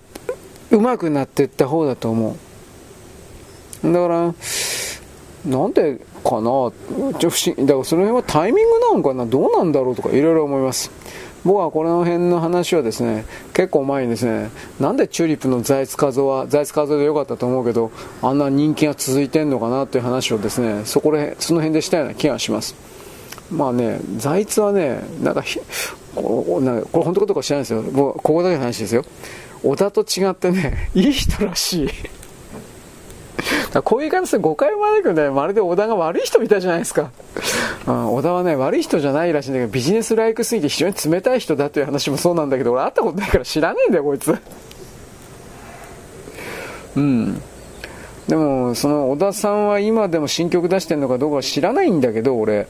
Speaker 1: 上手くなっていった方だと思う。だから、なんでかな。ちょ不思議。だからその辺はタイミングなのかな。どうなんだろうとかいろいろ思います。僕はこの辺の話はですね結構前にですねなんでチューリップの財津和夫は財津和夫でよかったと思うけどあんな人気が続いてんのかなっていう話をですねそこらその辺でしたような気がします。まあね財津はねなんかこれなんかこれ本当かどうか知らないですよ。僕ここだけの話ですよ。小田と違ってねいい人らしい。こういう感じで誤解もなくね、まるで小田が悪い人みたいじゃないですか。うん、小田はね、悪い人じゃないらしいんだけど、ビジネスライクすぎて非常に冷たい人だという話もそうなんだけど、俺会ったことないから知らねえんだよ、こいつ。うん。でも、その小田さんは今でも新曲出してるのかどうか知らないんだけど、俺。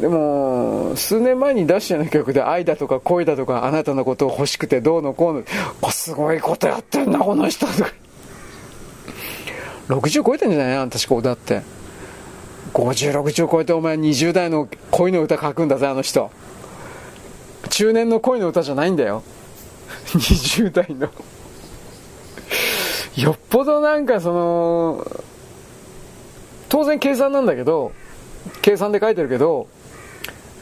Speaker 1: でも、数年前に出したような曲で愛だとか恋だとかあなたのことを欲しくてどうのこうの、すごいことやってんな、この人とか。60超えてんじゃない？確か小田って。50、60超えてお前20代の恋の歌書くんだぜ、あの人。中年の恋の歌じゃないんだよ。20代の よっぽどなんかその、当然計算なんだけど、計算で書いてるけど、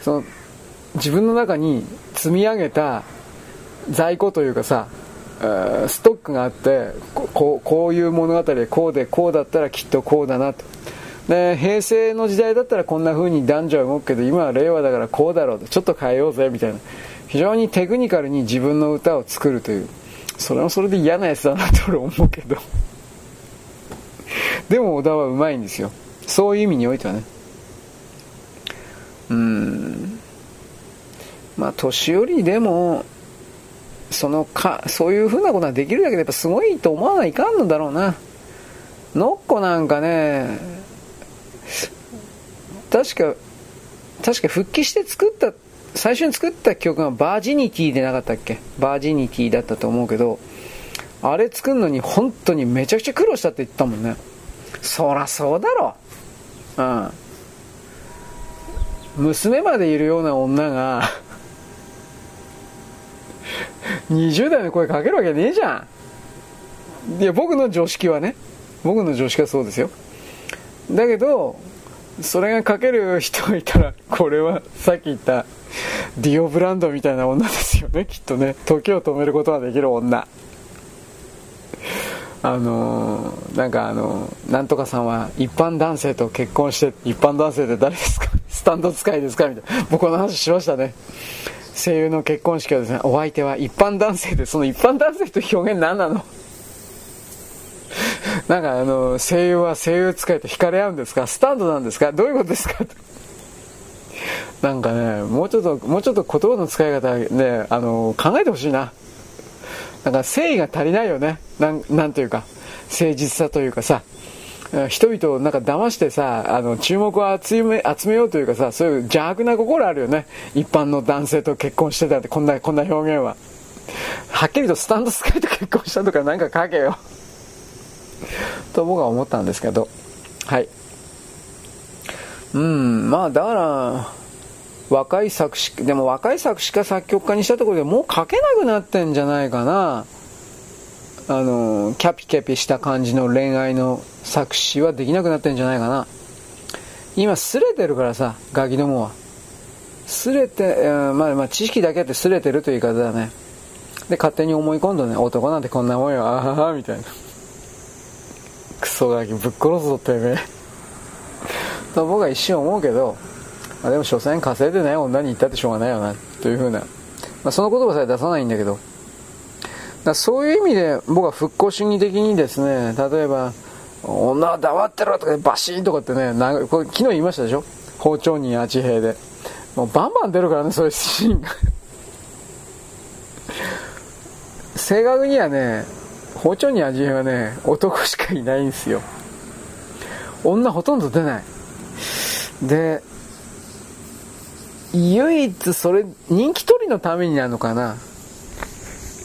Speaker 1: その、自分の中に積み上げた在庫というかさ、ストックがあってこうこういう物語でこうでこうだったらきっとこうだなと。で平成の時代だったらこんな風に男女は動くけど今は令和だからこうだろうと。ちょっと変えようぜみたいな。非常にテクニカルに自分の歌を作るという。それもそれで嫌なやつだなと俺思うけど。でも小田はうまいんですよ。そういう意味においてはね。うん。まあ年寄りでもそのか、そういうふうなことができるだけでやっぱすごいと思わないかんのだろうな。ノッコなんかね、確か、確か復帰して作った、最初に作った曲がバージニティでなかったっけ？バージニティだったと思うけど、あれ作るのに本当にめちゃくちゃ苦労したって言ったもんね。そらそうだろ。うん。娘までいるような女が20代の声かけるわけねえじゃん。いや、僕の常識はね。僕の常識はそうですよ。だけど、それがかける人がいたら、これはさっき言ったディオブランドみたいな女ですよね、きっとね。時を止めることができる女。あのー、なんかあのー、なんとかさんは一般男性と結婚して、一般男性って誰ですか？スタンド使いですか？みたいな。僕この話しましたね。声優の結婚式はですね、お相手は一般男性で、その一般男性という表現何なの？なんかあの、声優は声優使いと惹かれ合うんですか？スタンドなんですか？どういうことですか？なんかね、もうちょっと、もうちょっと言葉の使い方ね、あの、考えてほしいな。なんか誠意が足りないよね。なん、なんというか、誠実さというかさ、人々をなんか騙してさ、あの、注目を集め、集めようというかさ、そういう邪悪な心あるよね。一般の男性と結婚してたって、こんな、こんな表現は。はっきりとスタンドスカイと結婚したとかなんか書けよ。と僕は思ったんですけど。はい。うん、まあだから、若い作詞、でも若い作詞家作曲家にしたところでもう書けなくなってんじゃないかな。あの、キャピキャピした感じの恋愛の作詞はできなくなってんじゃないかな。今、すれてるからさ、ガキどもは。すれて、まあまあ、知識だけあってすれてるという言い方だね。で、勝手に思い込んだね、男なんてこんなもんよ、あはは、みたいな。クソガキぶっ殺すぞってめと僕は一瞬思うけど、まあ、でも所詮稼いでない女に言ったってしょうがないよな、というふうな。まあ、その言葉さえ出さないんだけど、だそういう意味で僕は復古主義的にですね、例えば、女は黙ってろとかバシーンとかってね、なこれ昨日言いましたでしょ？包丁人アチヘイで。もうバンバン出るからね、そういうシーンが。正確にはね、包丁人アチヘイはね、男しかいないんですよ。女ほとんど出ない。で、唯一それ、人気取りのためになるのかな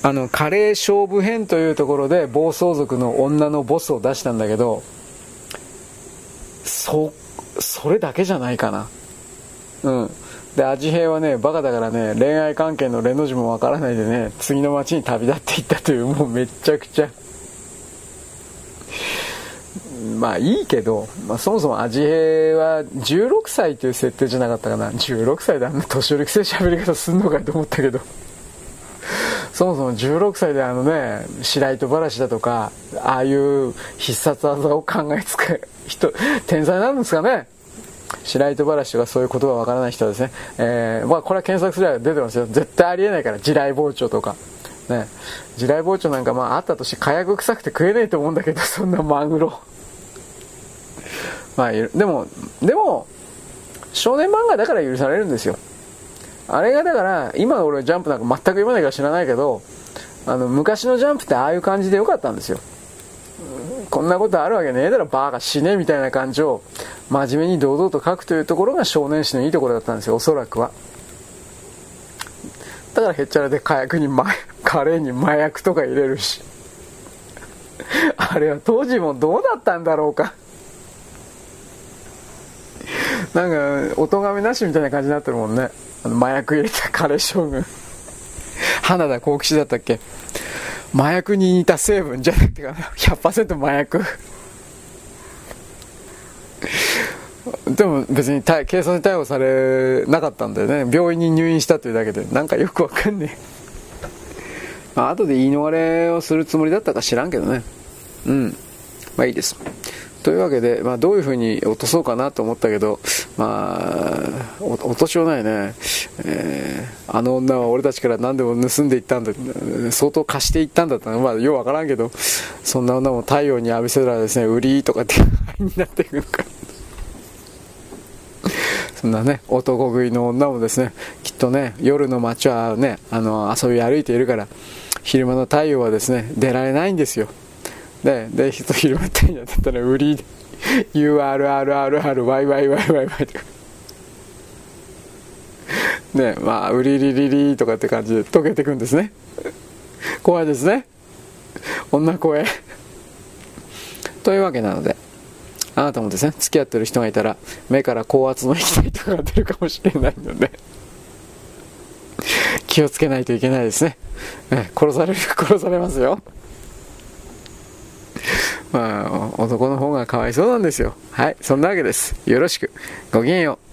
Speaker 1: あの、カレー勝負編というところで暴走族の女のボスを出したんだけど、そ、それだけじゃないかな。うん。で、アジヘイはね、バカだからね、恋愛関係のレの字もわからないでね、次の街に旅立っていったという、もうめちゃくちゃ、
Speaker 2: まあいいけど、まあ、そもそも味平は16歳という設定じゃなかったかな16歳であんな年寄りくせえ喋り方すんのかと思ったけどそもそも16歳であのね白糸話だとかああいう必殺技を考えつく人天才なんですかね。白糸話とかそういう言葉わからない人はですね、えー、まあこれは検索すれば出てますよ。絶対ありえないから地雷包丁とか。ね。地雷包丁なんかまああったとして火薬臭くて食えないと思うんだけどそんなマグロ。まあでもでも少年漫画だから許されるんですよ。あれがだから今俺ジャンプなんか全く読まないから知らないけどあの昔のジャンプってああいう感じでよかったんですよ。こんなことあるわけねえだろバーが死ねみたいな感じを真面目に堂々と書くというところが少年誌のいいところだったんですよおそらくは。だからへっちゃらで火薬に、ま、カレーに麻薬とか入れるし。あれは当時もどうだったんだろうか。なんか、お咎めなしみたいな感じになってるもんね。あの麻薬入れたカレ将軍。花田幸吉だったっけ？麻薬に似た成分じゃなくてか。100%麻薬。でも別に警察に逮捕されなかったんだよね。病院に入院したというだけで。なんかよくわかんねえ。まあ、後で言い逃れをするつもりだったか知らんけどね。うん。まあいいです。というわけで、まあ、どういうふうに落とそうかなと思ったけど、まあ、落としようないね、えー、あの女は俺たちから何でも盗んでいったんだ、相当貸していったんだった、まあ、ようわからんけど、そんな女も太陽に浴びせたらですね、売りとかってになっていくのか。そんなね、男食いの女もですね、きっとね、夜の街はね、あの、遊び歩いているから、昼間の太陽はですね、出られないんですよ。で、で、人広まったんやったら、売り、URRRRYYYYY とか。ね、まあ、売りりりりとかって感じで溶けていくんですね。怖いですね。女声。というわけなので、あなたもですね、付き合ってる人がいたら、目から高圧の液体とかが出るかもしれないので、気をつけないといけないですね。殺される、殺されますよ。まあ、男の方がかわいそうなんですよ。はい、そんなわけです。よろしく。ごきげんよう。